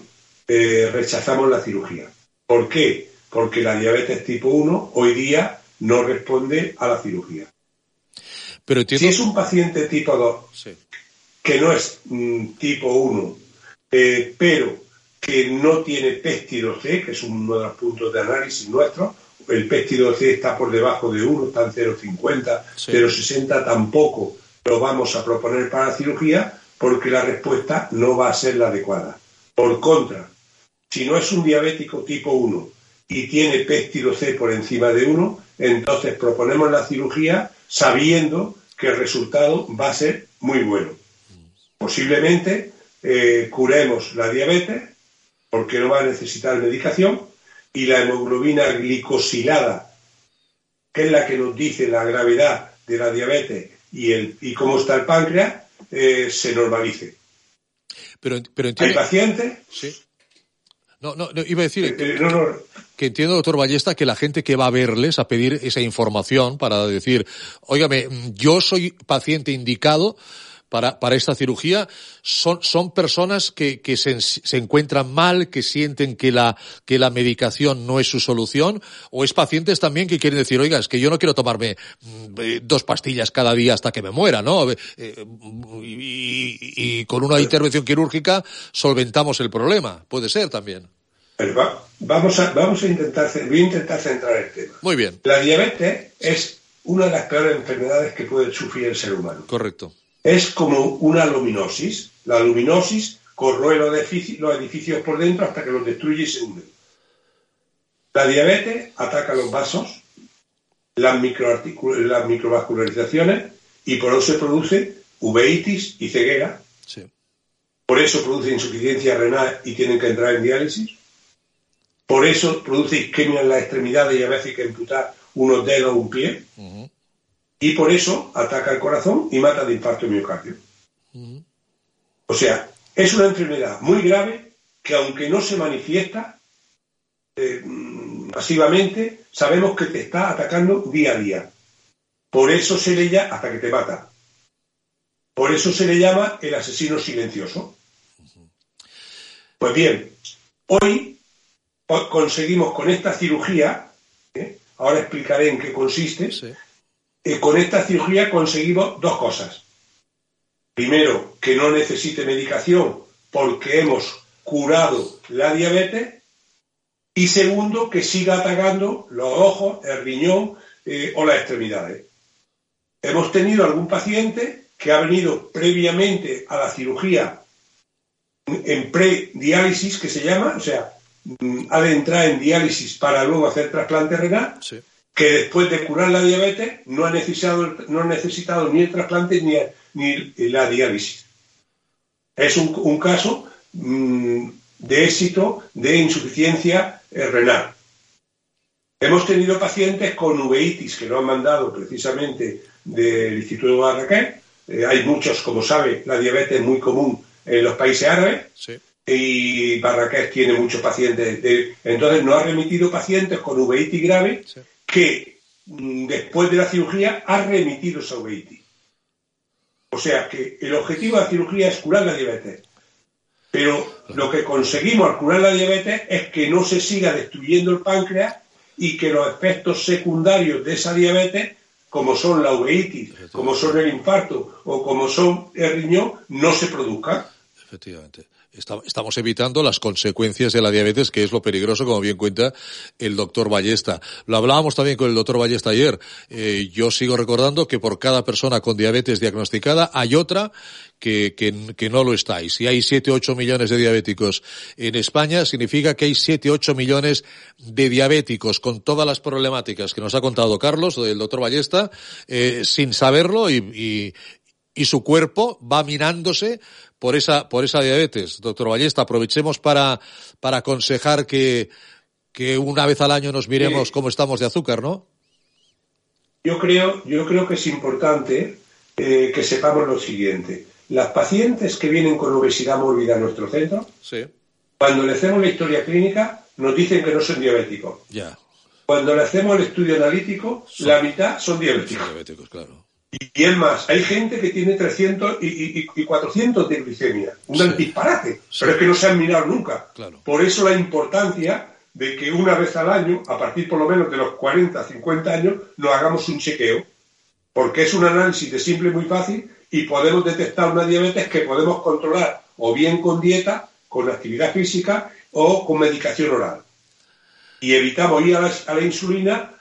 eh, rechazamos la cirugía. ¿Por qué? Porque la diabetes tipo 1 hoy día no responde a la cirugía. Pero Si es un paciente tipo 2, que no es mm, tipo 1, eh, pero que no tiene péptido C, que es uno de los puntos de análisis nuestro. El péptido C está por debajo de 1, está en 0,50, 0,60, tampoco lo vamos a proponer para la cirugía porque la respuesta no va a ser la adecuada. Por contra, si no es un diabético tipo 1 y tiene péptido C por encima de 1, entonces proponemos la cirugía sabiendo que el resultado va a ser muy bueno. Posiblemente eh, curemos la diabetes porque no va a necesitar medicación, y la hemoglobina glicosilada, que es la que nos dice la gravedad de la diabetes y, el, y cómo está el páncreas, eh, se normalice. Pero, pero ¿Hay pacientes? Sí. No, no, iba a decir que, eh, que, entiendo, doctor Ballesta, que la gente que va a verles a pedir esa información para decir, óigame, yo soy paciente indicado, para, para esta cirugía son, son personas que, que se, se, encuentran mal, que sienten que la, que la medicación no es su solución, o es pacientes también que quieren decir, oiga, es que yo no quiero tomarme mm, eh, dos pastillas cada día hasta que me muera, ¿no? Eh, eh, y, y, con una intervención quirúrgica solventamos el problema. Puede ser también. vamos a, vamos a intentar, voy a intentar centrar el tema. Muy bien. La diabetes es una de las peores enfermedades que puede sufrir el ser humano. Correcto es como una luminosis. La luminosis corroe los edificios, por dentro hasta que los destruye y se hunde. La diabetes ataca los vasos, las, las microvascularizaciones y por eso se produce uveitis y ceguera. Por eso produce insuficiencia renal y tienen que entrar en diálisis. Por eso produce isquemia en las extremidades y a veces hay que amputar unos dedos o un pie y por eso ataca el corazón y mata de infarto miocardio. O sea, es una enfermedad muy grave que aunque no se manifiesta eh, masivamente, sabemos que te está atacando día a día. Por eso se le llama, hasta que te mata. Por eso se le llama el asesino silencioso. Pues bien, hoy conseguimos con esta cirugía ¿eh? ahora explicaré en qué consiste, eh, con esta cirugía conseguimos dos cosas. Primero, que no necesite medicación porque hemos curado la diabetes. Y segundo, que siga atacando los ojos, el riñón eh, o las extremidades. Hemos tenido algún paciente que ha venido previamente a la cirugía en prediálisis, que se llama, o sea, mm, ha de entrar en diálisis para luego hacer trasplante renal, que después de curar la diabetes no ha necesitado, no ha necesitado ni el trasplante ni, ni la diálisis. Es un, caso mm, de éxito de insuficiencia eh, renal. Hemos tenido pacientes con uveitis que lo han mandado precisamente del Instituto de Marrakech. Eh, hay muchos, como sabe, la diabetes es muy común en los países árabes. Y Marrakech tiene muchos pacientes. entonces nos ha remitido pacientes con uveitis grave que mm, después de la cirugía ha remitido esa uveitis. O sea que el objetivo de la cirugía es curar la diabetes. Pero lo que conseguimos al curar la diabetes es que no se siga destruyendo el páncreas y que los efectos secundarios de esa diabetes, como son la uveitis, como son el infarto o como son el riñón, no se produzcan. Efectivamente estamos evitando las consecuencias de la diabetes, que es lo peligroso, como bien cuenta el doctor Ballesta. Lo hablábamos también con el doctor Ballesta ayer. Eh, yo sigo recordando que por cada persona con diabetes diagnosticada hay otra que, que, no lo está. Y si hay 7, 8 millones de diabéticos en España, significa que hay 7, 8 millones de diabéticos con todas las problemáticas que nos ha contado Carlos, el doctor Ballesta, eh, sin saberlo y, y, y su cuerpo va mirándose por esa, por esa diabetes. Doctor Ballesta, aprovechemos para, para aconsejar que, que una vez al año nos miremos cómo estamos de azúcar, ¿no? Yo creo, yo creo que es importante eh, que sepamos lo siguiente. Las pacientes que vienen con obesidad mórbida a nuestro centro, cuando le hacemos la historia clínica, nos dicen que no son diabéticos. Ya. Cuando le hacemos el estudio analítico, la mitad son diabéticos. diabéticos claro. Y es más, hay gente que tiene 300 y, 400 de glicemia. Un disparate. Pero es que no se han mirado nunca. Por eso la importancia de que una vez al año, a partir por lo menos de los 40, 50 años, nos hagamos un chequeo. Porque es un análisis de simple y muy fácil y podemos detectar una diabetes que podemos controlar o bien con dieta, con actividad física o con medicación oral. Y evitamos ir a la insulina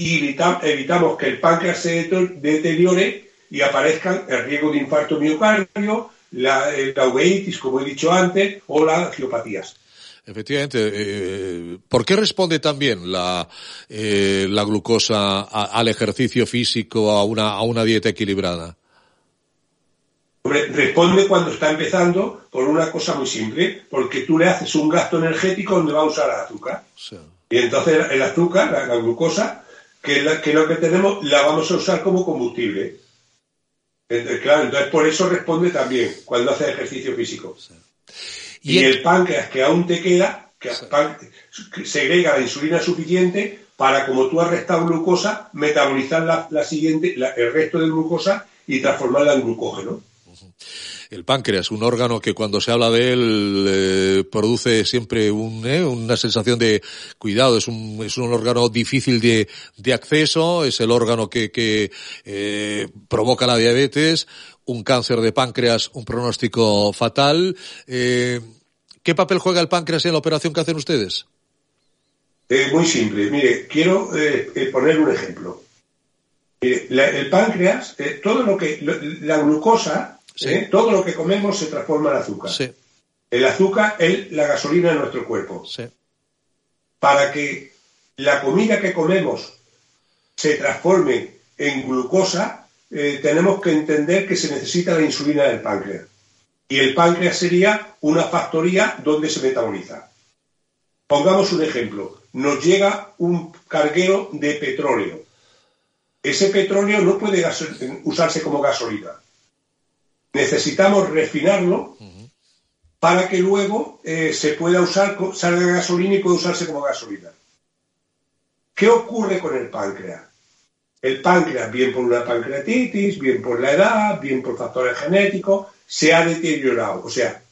y evitamos que el páncreas se deteriore y aparezcan el riesgo de infarto miocardio, la, uveitis, como he dicho antes, o las angiopatías. Efectivamente. Eh, eh, ¿Por qué responde también la, eh, la glucosa al ejercicio físico, a una, a una dieta equilibrada? Responde cuando está empezando por una cosa muy simple, porque tú le haces un gasto energético donde va a usar el azúcar. Y entonces el azúcar, la glucosa, que, lo que tenemos la vamos a usar como combustible. Entonces, claro, entonces por eso responde también cuando hace ejercicio físico. Y, el... páncreas que aún te queda, que segrega la insulina suficiente para, como tú has restado glucosa, metabolizar la, siguiente, el resto de glucosa y transformarla en glucógeno el páncreas, un órgano que cuando se habla de él eh, produce siempre un, eh, una sensación de cuidado, es un, es un órgano difícil de, de acceso, es el órgano que, que eh, provoca la diabetes, un cáncer de páncreas, un pronóstico fatal. Eh, ¿Qué papel juega el páncreas en la operación que hacen ustedes? muy simple. Mire, quiero poner un ejemplo. el páncreas, todo lo que, la glucosa ¿Eh? Todo lo que comemos se transforma en azúcar. El azúcar es la gasolina de nuestro cuerpo. Para que la comida que comemos se transforme en glucosa, eh, tenemos que entender que se necesita la insulina del páncreas. Y el páncreas sería una factoría donde se metaboliza. Pongamos un ejemplo. Nos llega un carguero de petróleo. Ese petróleo no puede usarse como gasolina necesitamos refinarlo para que luego eh, se pueda usar, salga gasolina y pueda usarse como gasolina. ¿Qué ocurre con el páncreas? El páncreas, bien por una pancreatitis, bien por la edad, bien por factores genéticos, se ha deteriorado. O sea,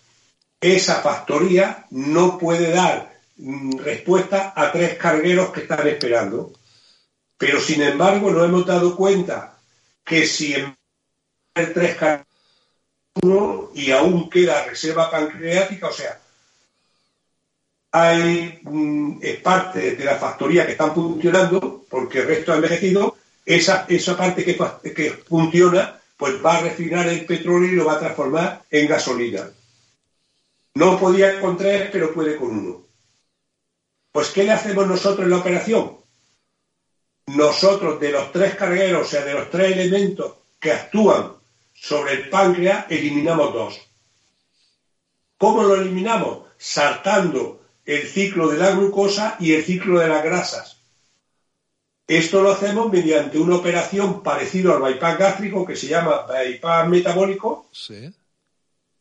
esa factoría no puede dar mm, respuesta a tres cargueros que están esperando. Pero sin embargo, nos hemos dado cuenta que si en tres cargueros y aún queda reserva pancreática, o sea, hay mm, partes de la factoría que están funcionando porque el resto ha envejecido, esa, esa parte que, funciona pues va a refinar el petróleo y lo va a transformar en gasolina. No podía con tres, pero puede con uno. Pues, ¿qué le hacemos nosotros en la operación? Nosotros, de los tres cargueros, o sea, de los tres elementos que actúan sobre el páncreas, eliminamos dos. ¿Cómo lo eliminamos? Saltando el ciclo de la glucosa y el ciclo de las grasas. Esto lo hacemos mediante una operación parecida al bypass gástrico que se llama bypass metabólico,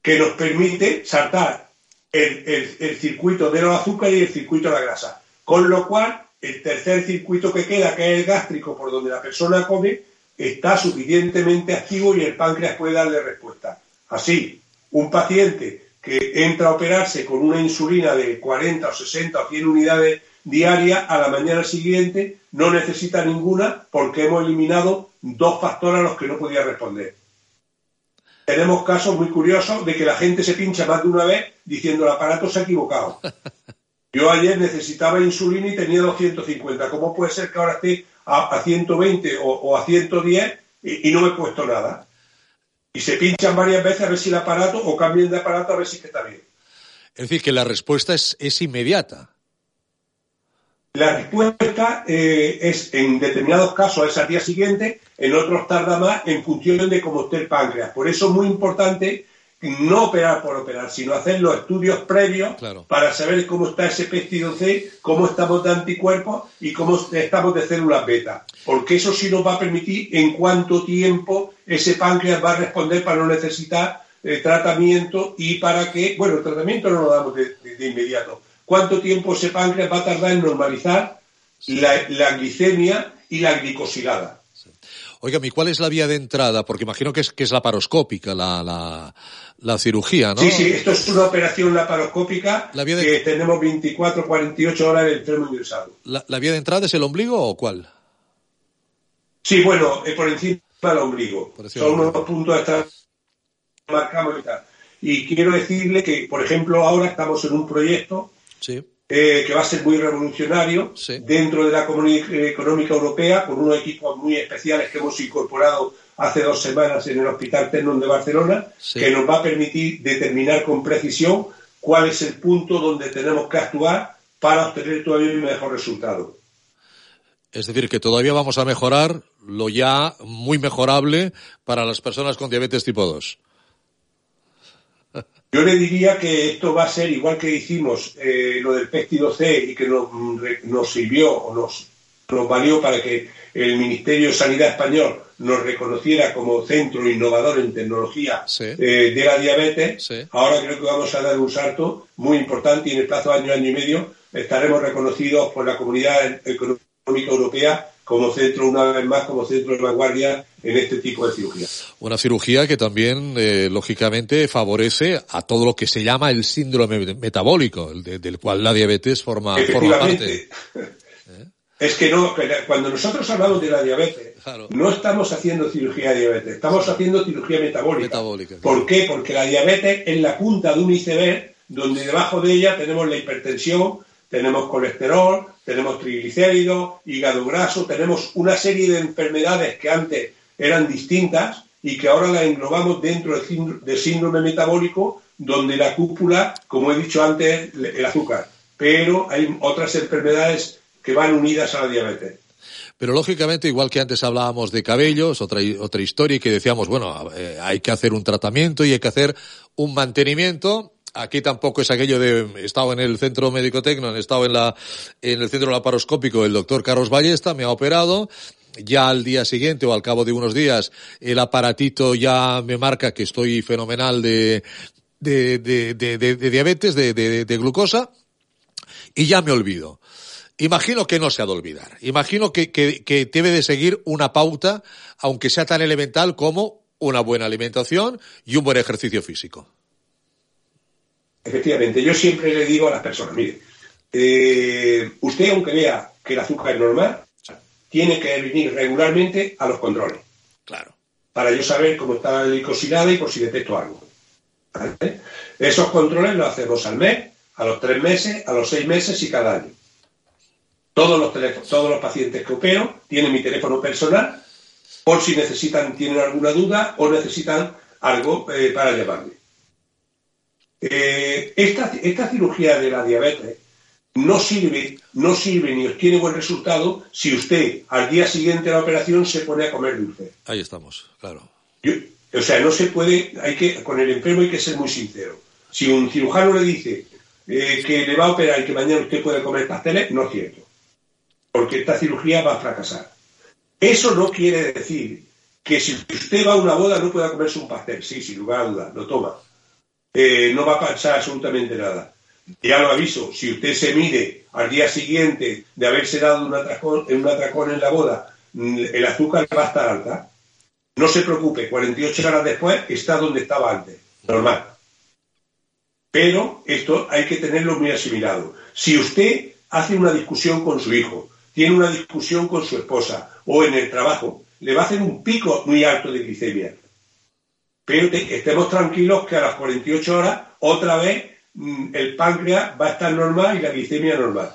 que nos permite saltar el, circuito de los azúcares y el circuito de la grasa. Con lo cual, el tercer circuito que queda, que es el gástrico, por donde la persona come, está suficientemente activo y el páncreas puede darle respuesta. Así, un paciente que entra a operarse con una insulina de 40 o 60 o 100 unidades diarias, a la mañana siguiente no necesita ninguna porque hemos eliminado dos factores a los que no podía responder. Tenemos casos muy curiosos de que la gente se pincha más de una vez diciendo el aparato se ha equivocado. Yo ayer necesitaba insulina y tenía 250. ¿Cómo puede ser que ahora esté a, 120 o, a 110 y, no me he puesto nada? Y se pinchan varias veces a ver si el aparato o cambian de aparato a ver si está bien. Es decir, que la respuesta es, es inmediata. La respuesta eh, es en determinados casos es al día siguiente, en otros tarda más en función de cómo esté el páncreas. Por eso es muy importante no operar por operar, sino hacer los estudios previos para saber cómo está ese péptido C, cómo estamos de anticuerpos y cómo estamos de células beta. Porque eso sí nos va a permitir en cuánto tiempo ese páncreas va a responder para no necesitar eh, tratamiento y para que, bueno, el tratamiento no lo damos de, inmediato. ¿Cuánto tiempo ese páncreas va a tardar en normalizar la, glicemia y la glicosilada? Oiga, ¿y cuál es la vía de entrada? Porque imagino que es, que es laparoscópica la, la, la cirugía, ¿no? Sí, sí, esto es una operación laparoscópica que tenemos 24, 48 horas el enfermo ingresado. ¿La, ¿La, vía de entrada es el ombligo o cuál? Sí, bueno, eh, por encima del ombligo. Son unos puntos estar marcamos y tal. Y quiero decirle que, por ejemplo, ahora estamos en un proyecto eh, que va a ser muy revolucionario dentro de la Comunidad Económica Europea, con unos equipos muy especiales que hemos incorporado hace dos semanas en el Hospital Ternon de Barcelona, que nos va a permitir determinar con precisión cuál es el punto donde tenemos que actuar para obtener todavía un mejor resultado. Es decir, que todavía vamos a mejorar lo ya muy mejorable para las personas con diabetes tipo 2. Yo le diría que esto va a ser igual que hicimos eh, lo del péptido C y que nos, nos sirvió o nos, nos valió para que el Ministerio de Sanidad español nos reconociera como centro innovador en tecnología eh, de la diabetes, ahora creo que vamos a dar un salto muy importante y en el plazo de año, año y medio estaremos reconocidos por la Comunidad Económica Europea como centro, una vez más, como centro de vanguardia en este tipo de cirugía. Una cirugía que también, eh, lógicamente, favorece a todo lo que se llama el síndrome metabólico, del cual la diabetes forma, forma parte. Es que no, cuando nosotros hablamos de la diabetes, no estamos haciendo cirugía de diabetes, estamos haciendo cirugía metabólica. ¿Por qué? Porque la diabetes es la punta de un iceberg donde debajo de ella tenemos la hipertensión, tenemos colesterol, tenemos triglicéridos, hígado graso, tenemos una serie de enfermedades que antes eran distintas y que ahora las englobamos dentro del síndrome metabólico, donde la cúpula, como he dicho antes, el azúcar. Pero hay otras enfermedades que van unidas a la diabetes. Pero lógicamente, igual que antes hablábamos de cabellos, otra, otra historia y que decíamos, bueno, eh, hay que hacer un tratamiento y hay que hacer un mantenimiento. Aquí tampoco es aquello de, he estado en el centro médico tecno, he estado en la, en el centro laparoscópico, el doctor Carlos Ballesta me ha operado, ya al día siguiente o al cabo de unos días el aparatito ya me marca que estoy fenomenal de, de, de, de, de diabetes, de, glucosa, y ya me olvido. Imagino que no se ha de olvidar. Imagino que, que, debe de seguir una pauta, aunque sea tan elemental como una buena alimentación y un buen ejercicio físico. Efectivamente, yo siempre le digo a las personas, mire, eh, usted aunque vea que el azúcar es normal, tiene que venir regularmente a los controles. Claro. Para yo saber cómo está la glicosilada y por si detecto algo. Esos controles los hacemos al mes, a los tres meses, a los seis meses y cada año. Todos los, todos los pacientes que opero tienen mi teléfono personal por si necesitan, tienen alguna duda o necesitan algo eh, para llamarme. Eh, esta, esta cirugía de la diabetes no sirve, no sirve ni obtiene buen resultado si usted al día siguiente de la operación se pone a comer dulce. Ahí estamos, claro. o sea, no se puede, hay que, con el enfermo hay que ser muy sincero. Si un cirujano le dice eh, que le va a operar y que mañana usted puede comer pasteles, no es cierto. Porque esta cirugía va a fracasar. Eso no quiere decir que si usted va a una boda no pueda comerse un pastel. Sí, sin lugar a dudas, lo toma. Eh, no va a pasar absolutamente nada ya lo aviso, si usted se mide al día siguiente de haberse dado un atracón, un atracón en la boda, mm, el azúcar va a estar alta, no se preocupe, 48 horas después está donde estaba antes, normal. Pero esto hay que tenerlo muy asimilado. Si usted hace una discusión con su hijo, tiene una discusión con su esposa o en el trabajo, le va a hacer un pico muy alto de glicemia. Pero estemos tranquilos que a las 48 horas otra vez Mm, el páncreas va a estar normal y la glicemia normal.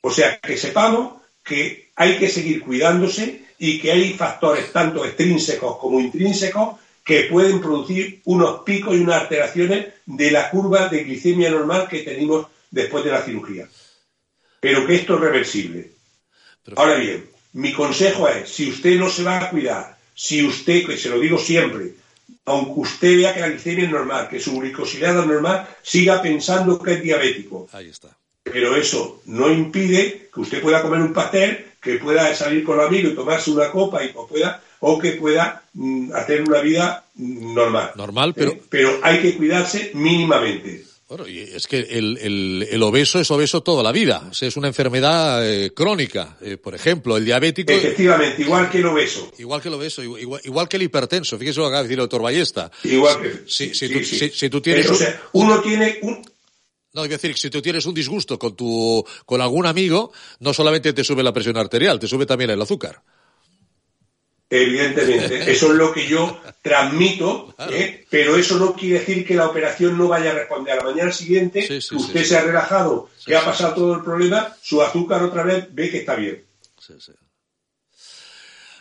O sea, que sepamos que hay que seguir cuidándose y que hay factores tanto extrínsecos como intrínsecos que pueden producir unos picos y unas alteraciones de la curva de glicemia normal que tenemos después de la cirugía. Pero que esto es reversible. Ahora bien, mi consejo es, si usted no se va a cuidar, si usted, que se lo digo siempre, aunque usted vea que la glicemia es normal, que su glicosilada es normal, siga pensando que es diabético. Ahí está. Pero eso no impide que usted pueda comer un pastel, que pueda salir con amigos y tomarse una copa y, o, pueda, o que pueda mm, hacer una vida mm, normal. Normal, pero... ¿Eh? Pero hay que cuidarse mínimamente. Bueno, y es que el, el, obeso es obeso toda la vida. es una enfermedad eh, crónica. Eh, por ejemplo, el diabético. Efectivamente, igual que el obeso. Igual que el obeso, igual, que el hipertenso. Fíjese lo que acaba de decir el doctor Ballesta. Igual que. Si, si, tú, tienes. o sea, uno tiene un. No, que decir, si tú tienes un disgusto con tu, con algún amigo, no solamente te sube la presión arterial, te sube también el azúcar. Evidentemente, eso es lo que yo transmito, ¿eh? pero eso no quiere decir que la operación no vaya a responder. A la mañana siguiente, usted se ha relajado, que ha pasado todo el problema, su azúcar otra vez ve que está bien.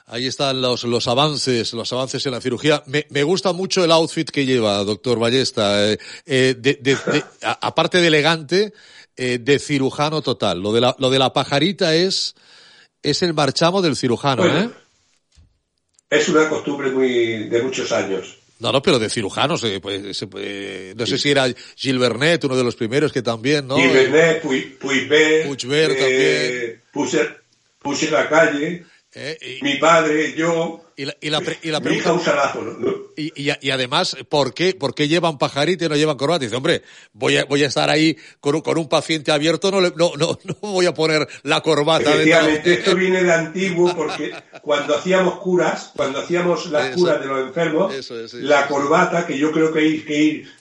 Ahí están los, los avances, los avances en la cirugía. Me, me gusta mucho el outfit que lleva, doctor Ballesta. Eh, eh, de, aparte de elegante, de cirujano total. Lo de la, lo de la pajarita es, es el marchamo del cirujano, ¿eh? Es una costumbre muy de muchos años. No, no, pero de cirujanos, eh, pues, no sé si era Gilles Bernet, uno de los primeros que también, ¿no? Gilles Bernet, Puigvert, Puigvert eh, también. Puse, puse la calle, eh, mi padre, yo, y la, y la, y la mi hija ¿no? Y, y, y, además, ¿por qué, ¿por qué llevan pajarito y no llevan corbata? dice, hombre, voy a, voy a estar ahí con un, con un paciente abierto, no, no, no, no voy a poner la corbata. Efectivamente, esto viene de antiguo porque cuando hacíamos curas, cuando hacíamos las curas de los enfermos, la corbata, que yo creo que hay que ir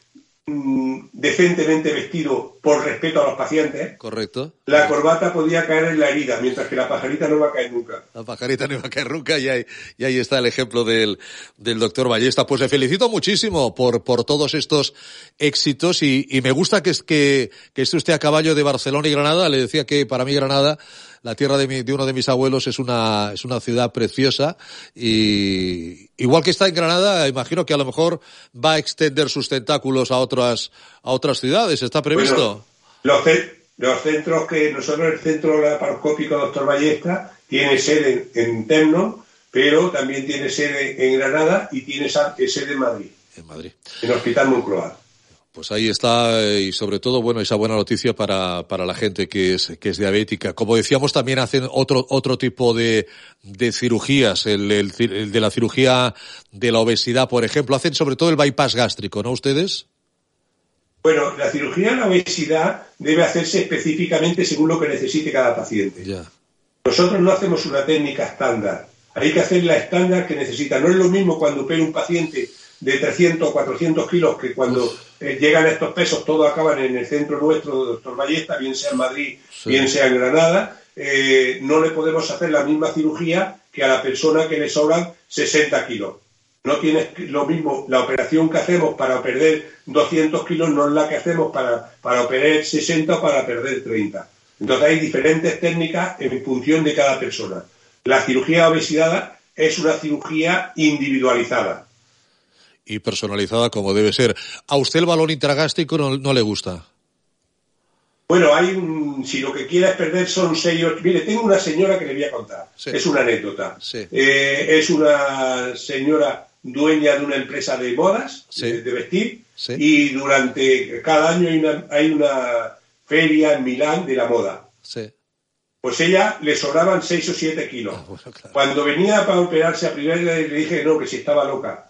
Mm, decentemente vestido por respeto a los pacientes, correcto. La corbata podía caer en la herida, mientras que la pajarita no va a caer nunca. La pajarita no va a caer nunca y ahí, y ahí está el ejemplo del, del doctor Ballesta. Pues le felicito muchísimo por, por todos estos éxitos y, y me gusta que, que, que esté usted a caballo de Barcelona y Granada. Le decía que para mí Granada la tierra de, mi, de uno de mis abuelos es una, es una ciudad preciosa y igual que está en Granada, imagino que a lo mejor va a extender sus tentáculos a otras, a otras ciudades. ¿Está previsto? los, los, centros que nosotros, el centro laparoscópico Doctor Ballesta, tiene sede en, Terno, pero también tiene sede en Granada y tiene sede en Madrid. En Madrid. En el Hospital Moncloa. Pues ahí está, eh, y sobre todo, bueno, esa buena noticia para, para la gente que es, que es diabética. Como decíamos, también hacen otro, otro tipo de, de cirugías, el, el, de la cirugía de la obesidad, por ejemplo. Hacen sobre todo el bypass gástrico, ¿no ustedes? Bueno, la cirugía de la obesidad debe hacerse específicamente según lo que necesite cada paciente. Nosotros no hacemos una técnica estándar. Hay que hacer la estándar que necesita. No es lo mismo cuando opera un paciente de 300 o 400 kilos que cuando eh, llegan estos pesos todos acaban en el centro nuestro de Doctor Ballesta, bien sea en Madrid, bien sea en Granada. eh, no le podemos hacer la misma cirugía que a la persona que le sobran 60 kilos. No tienes lo mismo, la operación que hacemos para perder 200 kilos no es la que hacemos para, para operar 60 o para perder 30. Entonces hay diferentes técnicas en función de cada persona. La cirugía obesidad es una cirugía individualizada. Y personalizada como debe ser. ¿A usted el balón intragástrico no, le gusta? Bueno, hay un, si lo que quiera es perder son seis Mire, tengo una señora que le voy a contar. Es una anécdota. Eh, es una señora dueña de una empresa de modas, de, vestir, y durante cada año hay una, feria en Milán de la moda. Pues ella le sobraban 6 o 7 kilos. Ah, Cuando venía para operarse a primera le dije no, que si estaba loca.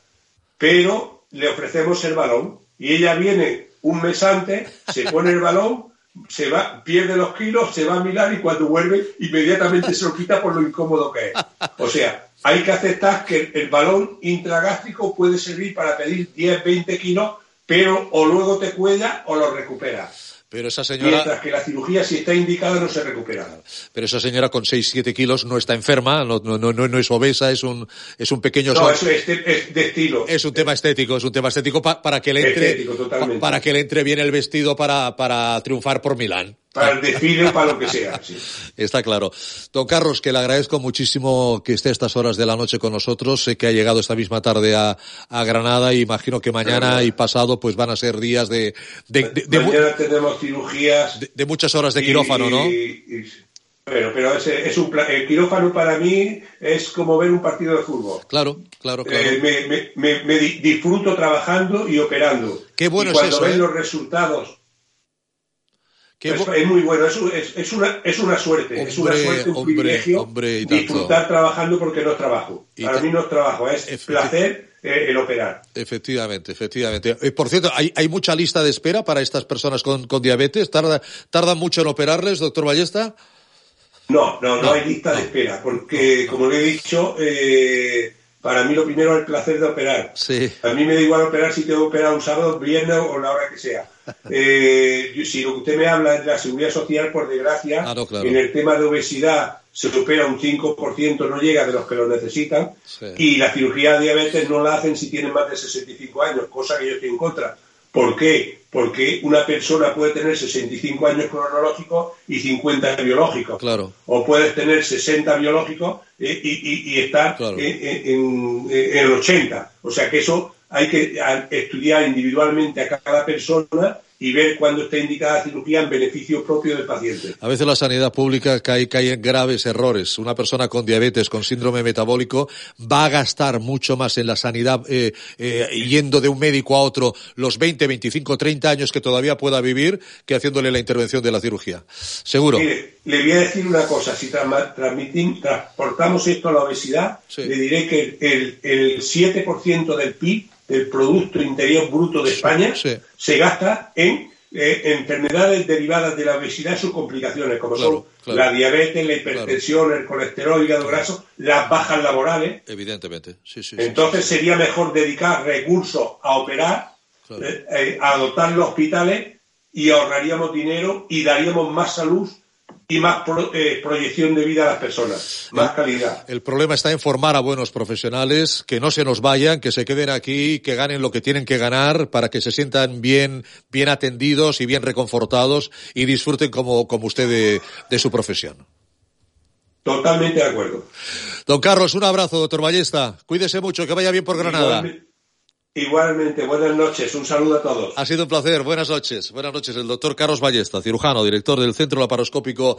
Pero le ofrecemos el balón y ella viene un mes antes, se pone el balón, se va, pierde los kilos, se va a Milán y cuando vuelve inmediatamente se lo quita por lo incómodo que es. O sea, hay que aceptar que el balón intragástrico puede servir para pedir 10, 20 kilos, pero o luego te cuida o lo recuperas. Pero esa señora... Mientras que la cirugía, si está indicada, no se recupera. Pero esa señora con 6-7 kilos no está enferma, no, no, no, no, es obesa, es un, es un pequeño... No, eso es, de estilo. Es un tema estético, es un tema estético para que le entre... para que le entre bien el vestido para, para triunfar por Milán. Para el desfile o para lo que sea. Sí. Está claro. Don Carlos, que le agradezco muchísimo que esté a estas horas de la noche con nosotros. Sé que ha llegado esta misma tarde a, a Granada y imagino que mañana y pasado pues van a ser días de... de, mañana tenemos cirugías... De, muchas horas de quirófano, ¿no? pero, pero es, es un el quirófano para mí es como ver un partido de fútbol. Claro, claro, claro. Eh, me, me, disfruto trabajando y operando. Qué bueno y cuando es ven ¿eh? los resultados es, muy bueno, es, es, una, es una suerte, es una suerte, un privilegio disfrutar trabajando porque no es trabajo. Para mí no es trabajo, es placer eh, el operar. Efectivamente, efectivamente. Eh, por cierto, ¿hay, ¿hay mucha lista de espera para estas personas con, con diabetes? ¿Tarda, ¿Tarda mucho en operarles, doctor Ballesta? No, no, no, hay lista de espera, porque como le he dicho, eh, para mí lo primero es el placer de operar. Sí. A mí me da igual operar si tengo que operar un sábado, viernes o la hora que sea. Eh, si lo que usted me habla es de la seguridad social, por desgracia, ah, en el tema de obesidad se opera un 5%, no llega de los que lo necesitan, y la cirugía de diabetes no la hacen si tienen más de 65 años, cosa que yo estoy en contra. ¿Por qué? Porque una persona puede tener 65 años cronológicos y 50 biológicos. Claro. O puedes tener 60 biológicos eh, y, estar en, en, el 80. O sea que eso hay que estudiar individualmente a cada persona y ver cuándo está indicada cirugía en beneficio propio del paciente. A veces la sanidad pública cae, cae en graves errores. Una persona con diabetes, con síndrome metabólico, va a gastar mucho más en la sanidad eh, eh, yendo de un médico a otro los 20, 25, 30 años que todavía pueda vivir que haciéndole la intervención de la cirugía. Seguro. Mire, le voy a decir una cosa. Si transportamos esto a la obesidad, le diré que el, el 7% del PIB del Producto Interior Bruto de España se gasta en eh, enfermedades derivadas de la obesidad y sus complicaciones, como son la diabetes, la hipertensión, el colesterol, el hígado graso, las bajas laborales. Evidentemente, sí, sí. Entonces sería mejor dedicar recursos a operar, eh, eh, a dotar los hospitales y ahorraríamos dinero y daríamos más salud y más eh, proyección de vida a las personas, más calidad. El problema está en formar a buenos profesionales, que no se nos vayan, que se queden aquí, que ganen lo que tienen que ganar para que se sientan bien, bien atendidos y bien reconfortados y disfruten como, como usted de, de su profesión. Totalmente de acuerdo. Don Carlos, un abrazo, doctor Ballesta. Cuídese mucho, que vaya bien por Granada. Igualmente, buenas noches, un saludo a todos. Ha sido un placer, buenas noches. Buenas noches, el doctor Carlos Ballesta, cirujano, director del Centro Laparoscópico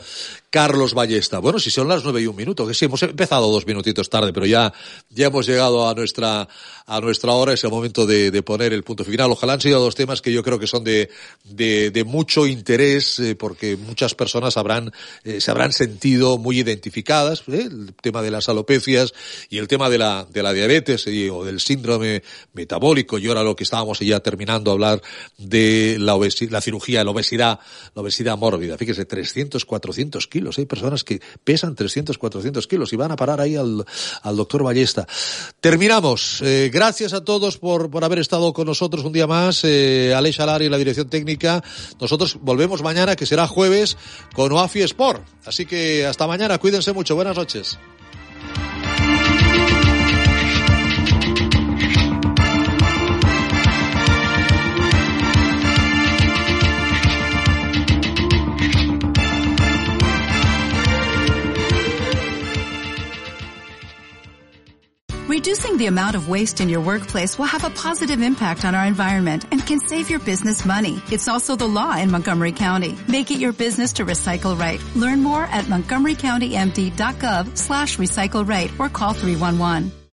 Carlos Ballesta. Bueno, si son las nueve y un minuto, que sí, hemos empezado dos minutitos tarde, pero ya, ya hemos llegado a nuestra, a nuestra hora, es el momento de, de poner el punto final. Ojalá han sido dos temas que yo creo que son de, de, de mucho interés, eh, porque muchas personas habrán, eh, se habrán sentido muy identificadas, eh, el tema de las alopecias y el tema de la, de la diabetes o del síndrome metabólico y ahora lo que estábamos ya terminando hablar de la, la cirugía, la obesidad, la obesidad mórbida. Fíjese, 300, 400 kilos. Hay personas que pesan 300, 400 kilos y van a parar ahí al, al doctor Ballesta. Terminamos. Eh, gracias a todos por, por haber estado con nosotros un día más. Eh, Aleix Alari, la dirección técnica. Nosotros volvemos mañana, que será jueves, con OAFI Sport. Así que hasta mañana. Cuídense mucho. Buenas noches. Reducing the amount of waste in your workplace will have a positive impact on our environment and can save your business money. It's also the law in Montgomery County. Make it your business to recycle right. Learn more at montgomerycountymd.gov slash recycle right or call 311.